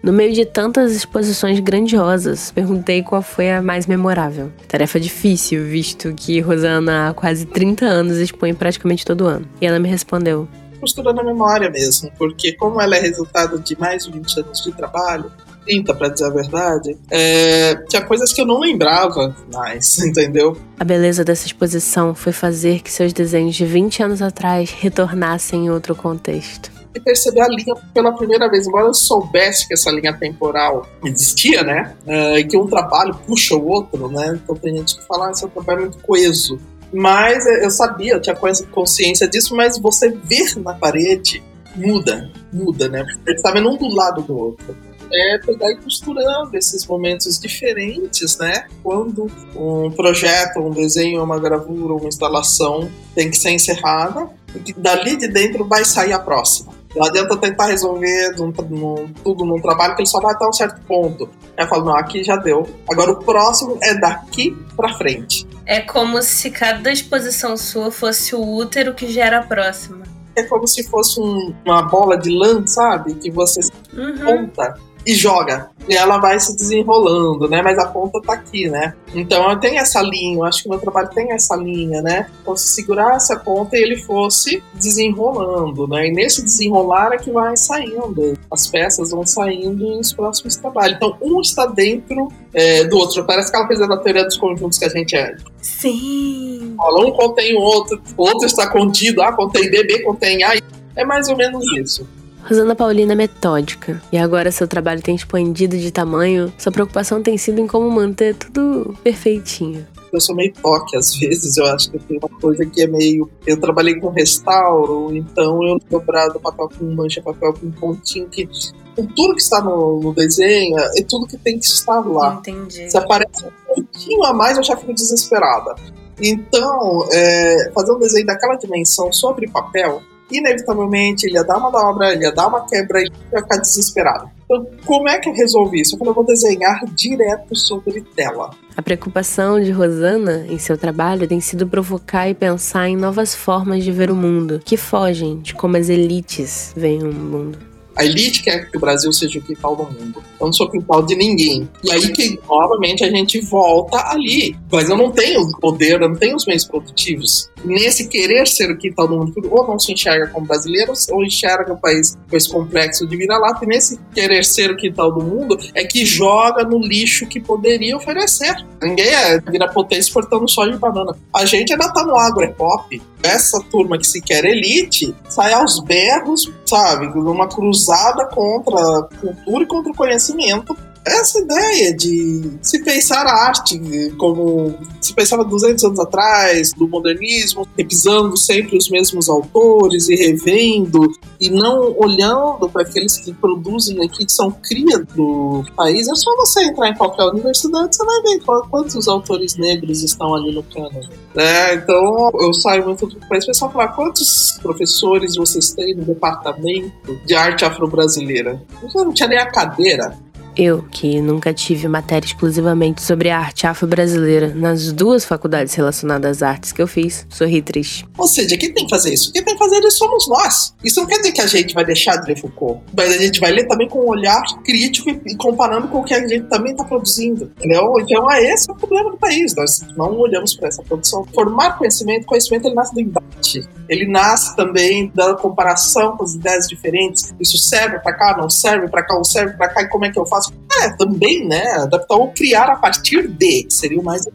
No meio de tantas exposições grandiosas, perguntei qual foi a mais memorável. Tarefa difícil, visto que Rosana há quase 30 anos expõe praticamente todo ano. E ela me respondeu: Costura na memória mesmo, porque como ela é resultado de mais de 20 anos de trabalho, 30 para dizer a verdade, é, tinha coisas que eu não lembrava mais, entendeu? A beleza dessa exposição foi fazer que seus desenhos de 20 anos atrás retornassem em outro contexto e perceber a linha pela primeira vez. Embora eu soubesse que essa linha temporal existia, né? Uh, e que um trabalho puxa o outro, né? Então tem gente que fala, ah, esse é um trabalho muito coeso. Mas eu sabia, eu tinha consciência disso, mas você ver na parede muda, muda, né? Porque você tá vendo um do lado do outro é pegar e costurando esses momentos diferentes, né? Quando um projeto, um desenho, uma gravura, uma instalação tem que ser encerrada, e dali de dentro vai sair a próxima. Não adianta tentar resolver num, num, tudo num trabalho que ele só vai até um certo ponto. Aí eu falo, não, aqui já deu. Agora o próximo é daqui para frente. É como se cada exposição sua fosse o útero que gera a próxima. É como se fosse um, uma bola de lã, sabe? Que você uhum. conta e joga. E ela vai se desenrolando, né? Mas a ponta tá aqui, né? Então eu tenho essa linha, eu acho que o meu trabalho tem essa linha, né? Então se segurasse a ponta e ele fosse desenrolando, né? E nesse desenrolar é que vai saindo, as peças vão saindo nos próximos trabalhos. Então um está dentro é, do outro. Parece aquela coisa da teoria dos conjuntos que a gente é. Sim. Um contém o outro, o outro está contido, A contém B, B contém A. É mais ou menos isso. Rosana Paulina é metódica, e agora seu trabalho tem expandido de tamanho, sua preocupação tem sido em como manter tudo perfeitinho. Eu sou meio toque às vezes, eu acho que eu tenho uma coisa que é meio. Eu trabalhei com restauro, então eu dobrado papel com mancha, papel com pontinho, que com tudo que está no, no, desenho, é tudo que tem que estar lá. Entendi. Se aparece um pontinho a mais, eu já fico desesperada. Então, é, fazer um desenho daquela dimensão sobre papel inevitavelmente ele ia dar uma dobra, ele ia dar uma quebra e ia ficar desesperado. Então, como é que eu resolvi isso? Eu falei, eu vou desenhar direto sobre tela. A preocupação de Rosana em seu trabalho tem sido provocar e pensar em novas formas de ver o mundo, que fogem de como as elites veem o mundo. A elite quer que o Brasil seja o quintal do mundo. Eu não sou quintal de ninguém. E aí que, novamente, a gente volta ali. Mas eu não tenho poder, eu não tenho os meios produtivos. Nesse querer ser o quintal do mundo, ou não se enxerga como brasileiro, ou enxerga o país com esse complexo de vira-lata. E nesse querer ser o quintal do mundo, é que joga no lixo que poderia oferecer. Ninguém é vira potência exportando soja e banana. A gente ainda tá no agro, é pop. Essa turma que se quer elite sai aos berros, sabe? Numa cruzada contra a cultura e contra o conhecimento essa ideia de se pensar a arte como se pensava 200 anos atrás, do modernismo, repisando sempre os mesmos autores e revendo, e não olhando para aqueles que produzem aqui, que são cria do país. É só você entrar em qualquer universidade, você vai ver quantos autores negros estão ali no cânone. É, então, eu saio muito do país, o pessoal fala, quantos professores vocês têm no departamento de arte afro-brasileira? Eu não tinha nem a cadeira. Eu, que nunca tive matéria exclusivamente sobre a arte afro-brasileira nas duas faculdades relacionadas às artes que eu fiz, sorri triste. Ou seja, quem tem que fazer isso? Quem tem que fazer isso somos nós. Isso não quer dizer que a gente vai deixar de ler Foucault, mas a gente vai ler também com um olhar crítico e comparando com o que a gente também está produzindo. Entendeu? Então, é esse o problema do país. Nós não olhamos para essa produção. Formar conhecimento, conhecimento ele nasce do embate. Ele nasce também da comparação com as ideias diferentes. Isso serve para cá, não serve para cá, ou serve para cá, e como é que eu faço? É, também, né? Adaptar ou criar a partir de, seria o mais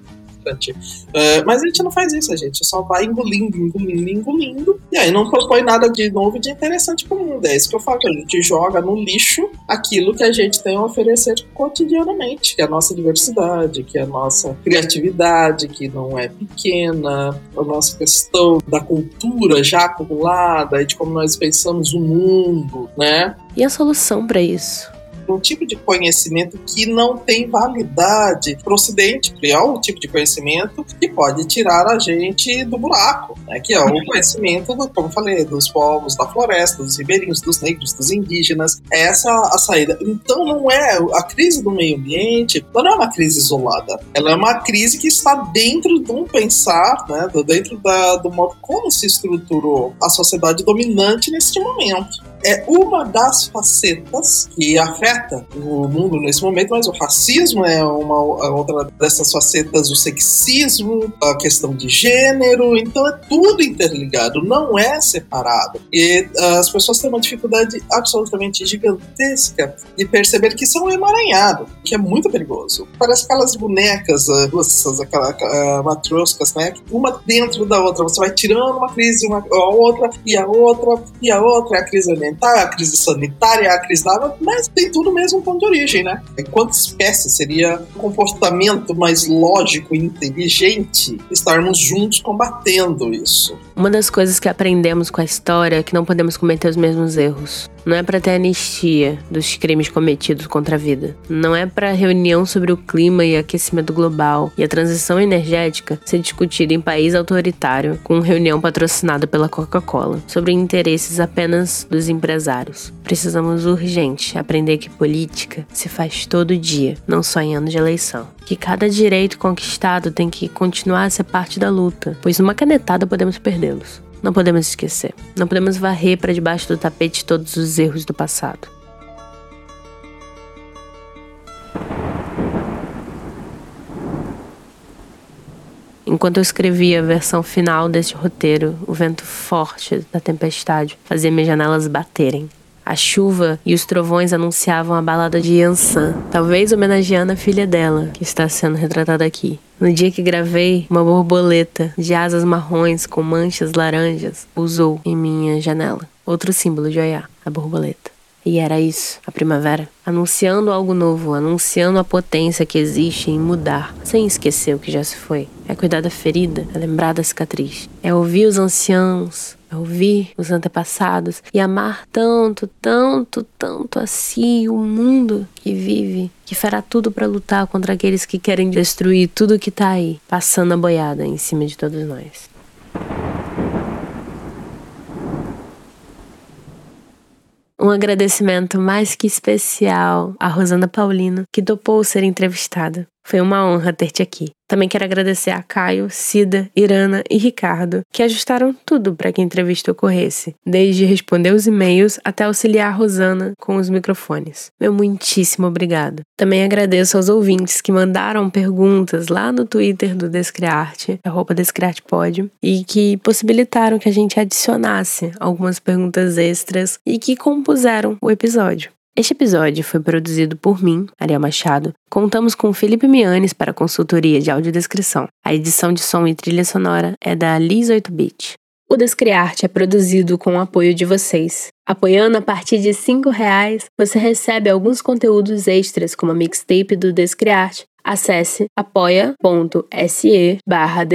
importante. Uh, mas a gente não faz isso, a gente só vai engolindo, engolindo, engolindo, e aí não propõe nada de novo de interessante para o mundo. É isso que eu falo, que a gente joga no lixo aquilo que a gente tem a oferecer cotidianamente, que é a nossa diversidade, que é a nossa criatividade, que não é pequena, a nossa questão da cultura já acumulada e de como nós pensamos o mundo, né? E a solução para isso? Um tipo de conhecimento que não tem validade para o Ocidente, é um tipo de conhecimento que pode tirar a gente do buraco, né? que é o conhecimento, do, como falei, dos povos da floresta, dos ribeirinhos, dos negros, dos indígenas. Essa é a saída. Então não é a crise do meio ambiente, não é uma crise isolada. Ela é uma crise que está dentro de um pensar, né? dentro da, do modo como se estruturou a sociedade dominante neste momento é uma das facetas que afeta o mundo nesse momento, mas o racismo é uma outra dessas facetas, o sexismo, a questão de gênero, então é tudo interligado, não é separado. E uh, as pessoas têm uma dificuldade absolutamente gigantesca de perceber que são um emaranhado, que é muito perigoso. Parece aquelas bonecas uh, russas, aquelas uh, matroscas, né? Uma dentro da outra, você vai tirando uma crise, uma, a outra, e a outra, e a outra, é a crise alimentar a crise sanitária, a crise da água, mas tem tudo mesmo ponto de origem, né? Enquanto espécie seria um comportamento mais lógico e inteligente estarmos juntos combatendo isso. Uma das coisas que aprendemos com a história é que não podemos cometer os mesmos erros. Não é para ter anistia dos crimes cometidos contra a vida. Não é para reunião sobre o clima e aquecimento global e a transição energética ser discutida em país autoritário com reunião patrocinada pela Coca-Cola sobre interesses apenas dos empresários. Precisamos urgente aprender que política se faz todo dia, não só em anos de eleição. Que cada direito conquistado tem que continuar a ser parte da luta, pois uma canetada podemos perdê-los. Não podemos esquecer. Não podemos varrer para debaixo do tapete todos os erros do passado. Enquanto eu escrevia a versão final deste roteiro, o vento forte da tempestade fazia minhas janelas baterem. A chuva e os trovões anunciavam a balada de Yansan, talvez homenageando a filha dela, que está sendo retratada aqui. No dia que gravei, uma borboleta de asas marrons com manchas laranjas pousou em minha janela. Outro símbolo de Oiá, a borboleta. E era isso, a primavera, anunciando algo novo, anunciando a potência que existe em mudar, sem esquecer o que já se foi. É cuidar da ferida, é lembrar da cicatriz, é ouvir os anciãos, ouvir os antepassados e amar tanto, tanto, tanto assim o mundo que vive, que fará tudo para lutar contra aqueles que querem destruir tudo que tá aí, passando a boiada em cima de todos nós. Um agradecimento mais que especial a Rosana Paulino, que topou ser entrevistada. Foi uma honra ter-te aqui. Também quero agradecer a Caio, Cida, Irana e Ricardo, que ajustaram tudo para que a entrevista ocorresse, desde responder os e-mails até auxiliar a Rosana com os microfones. Meu muitíssimo obrigado. Também agradeço aos ouvintes que mandaram perguntas lá no Twitter do Descriarte, arroba Descriartepod, e que possibilitaram que a gente adicionasse algumas perguntas extras e que compuseram o episódio. Este episódio foi produzido por mim, Ariel Machado. Contamos com Felipe Mianes para consultoria de audiodescrição. A edição de som e trilha sonora é da Liz 8-Bit. O Descriarte é produzido com o apoio de vocês. Apoiando a partir de R$ reais, você recebe alguns conteúdos extras, como a mixtape do Descriarte. Acesse apoia.se barra.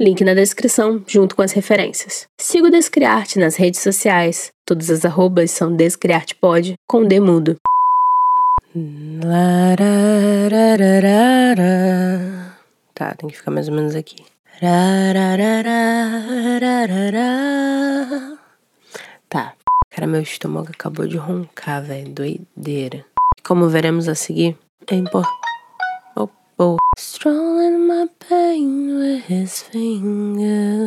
Link na descrição, junto com as referências. Siga o Descriarte nas redes sociais. Todas as arrobas são Descriartepod, com D mudo. Tá, tem que ficar mais ou menos aqui. Tá. Cara, meu estômago acabou de roncar, velho. Doideira. Como veremos a seguir, é importante. Oh, oh. Strolling my pain with his fingers.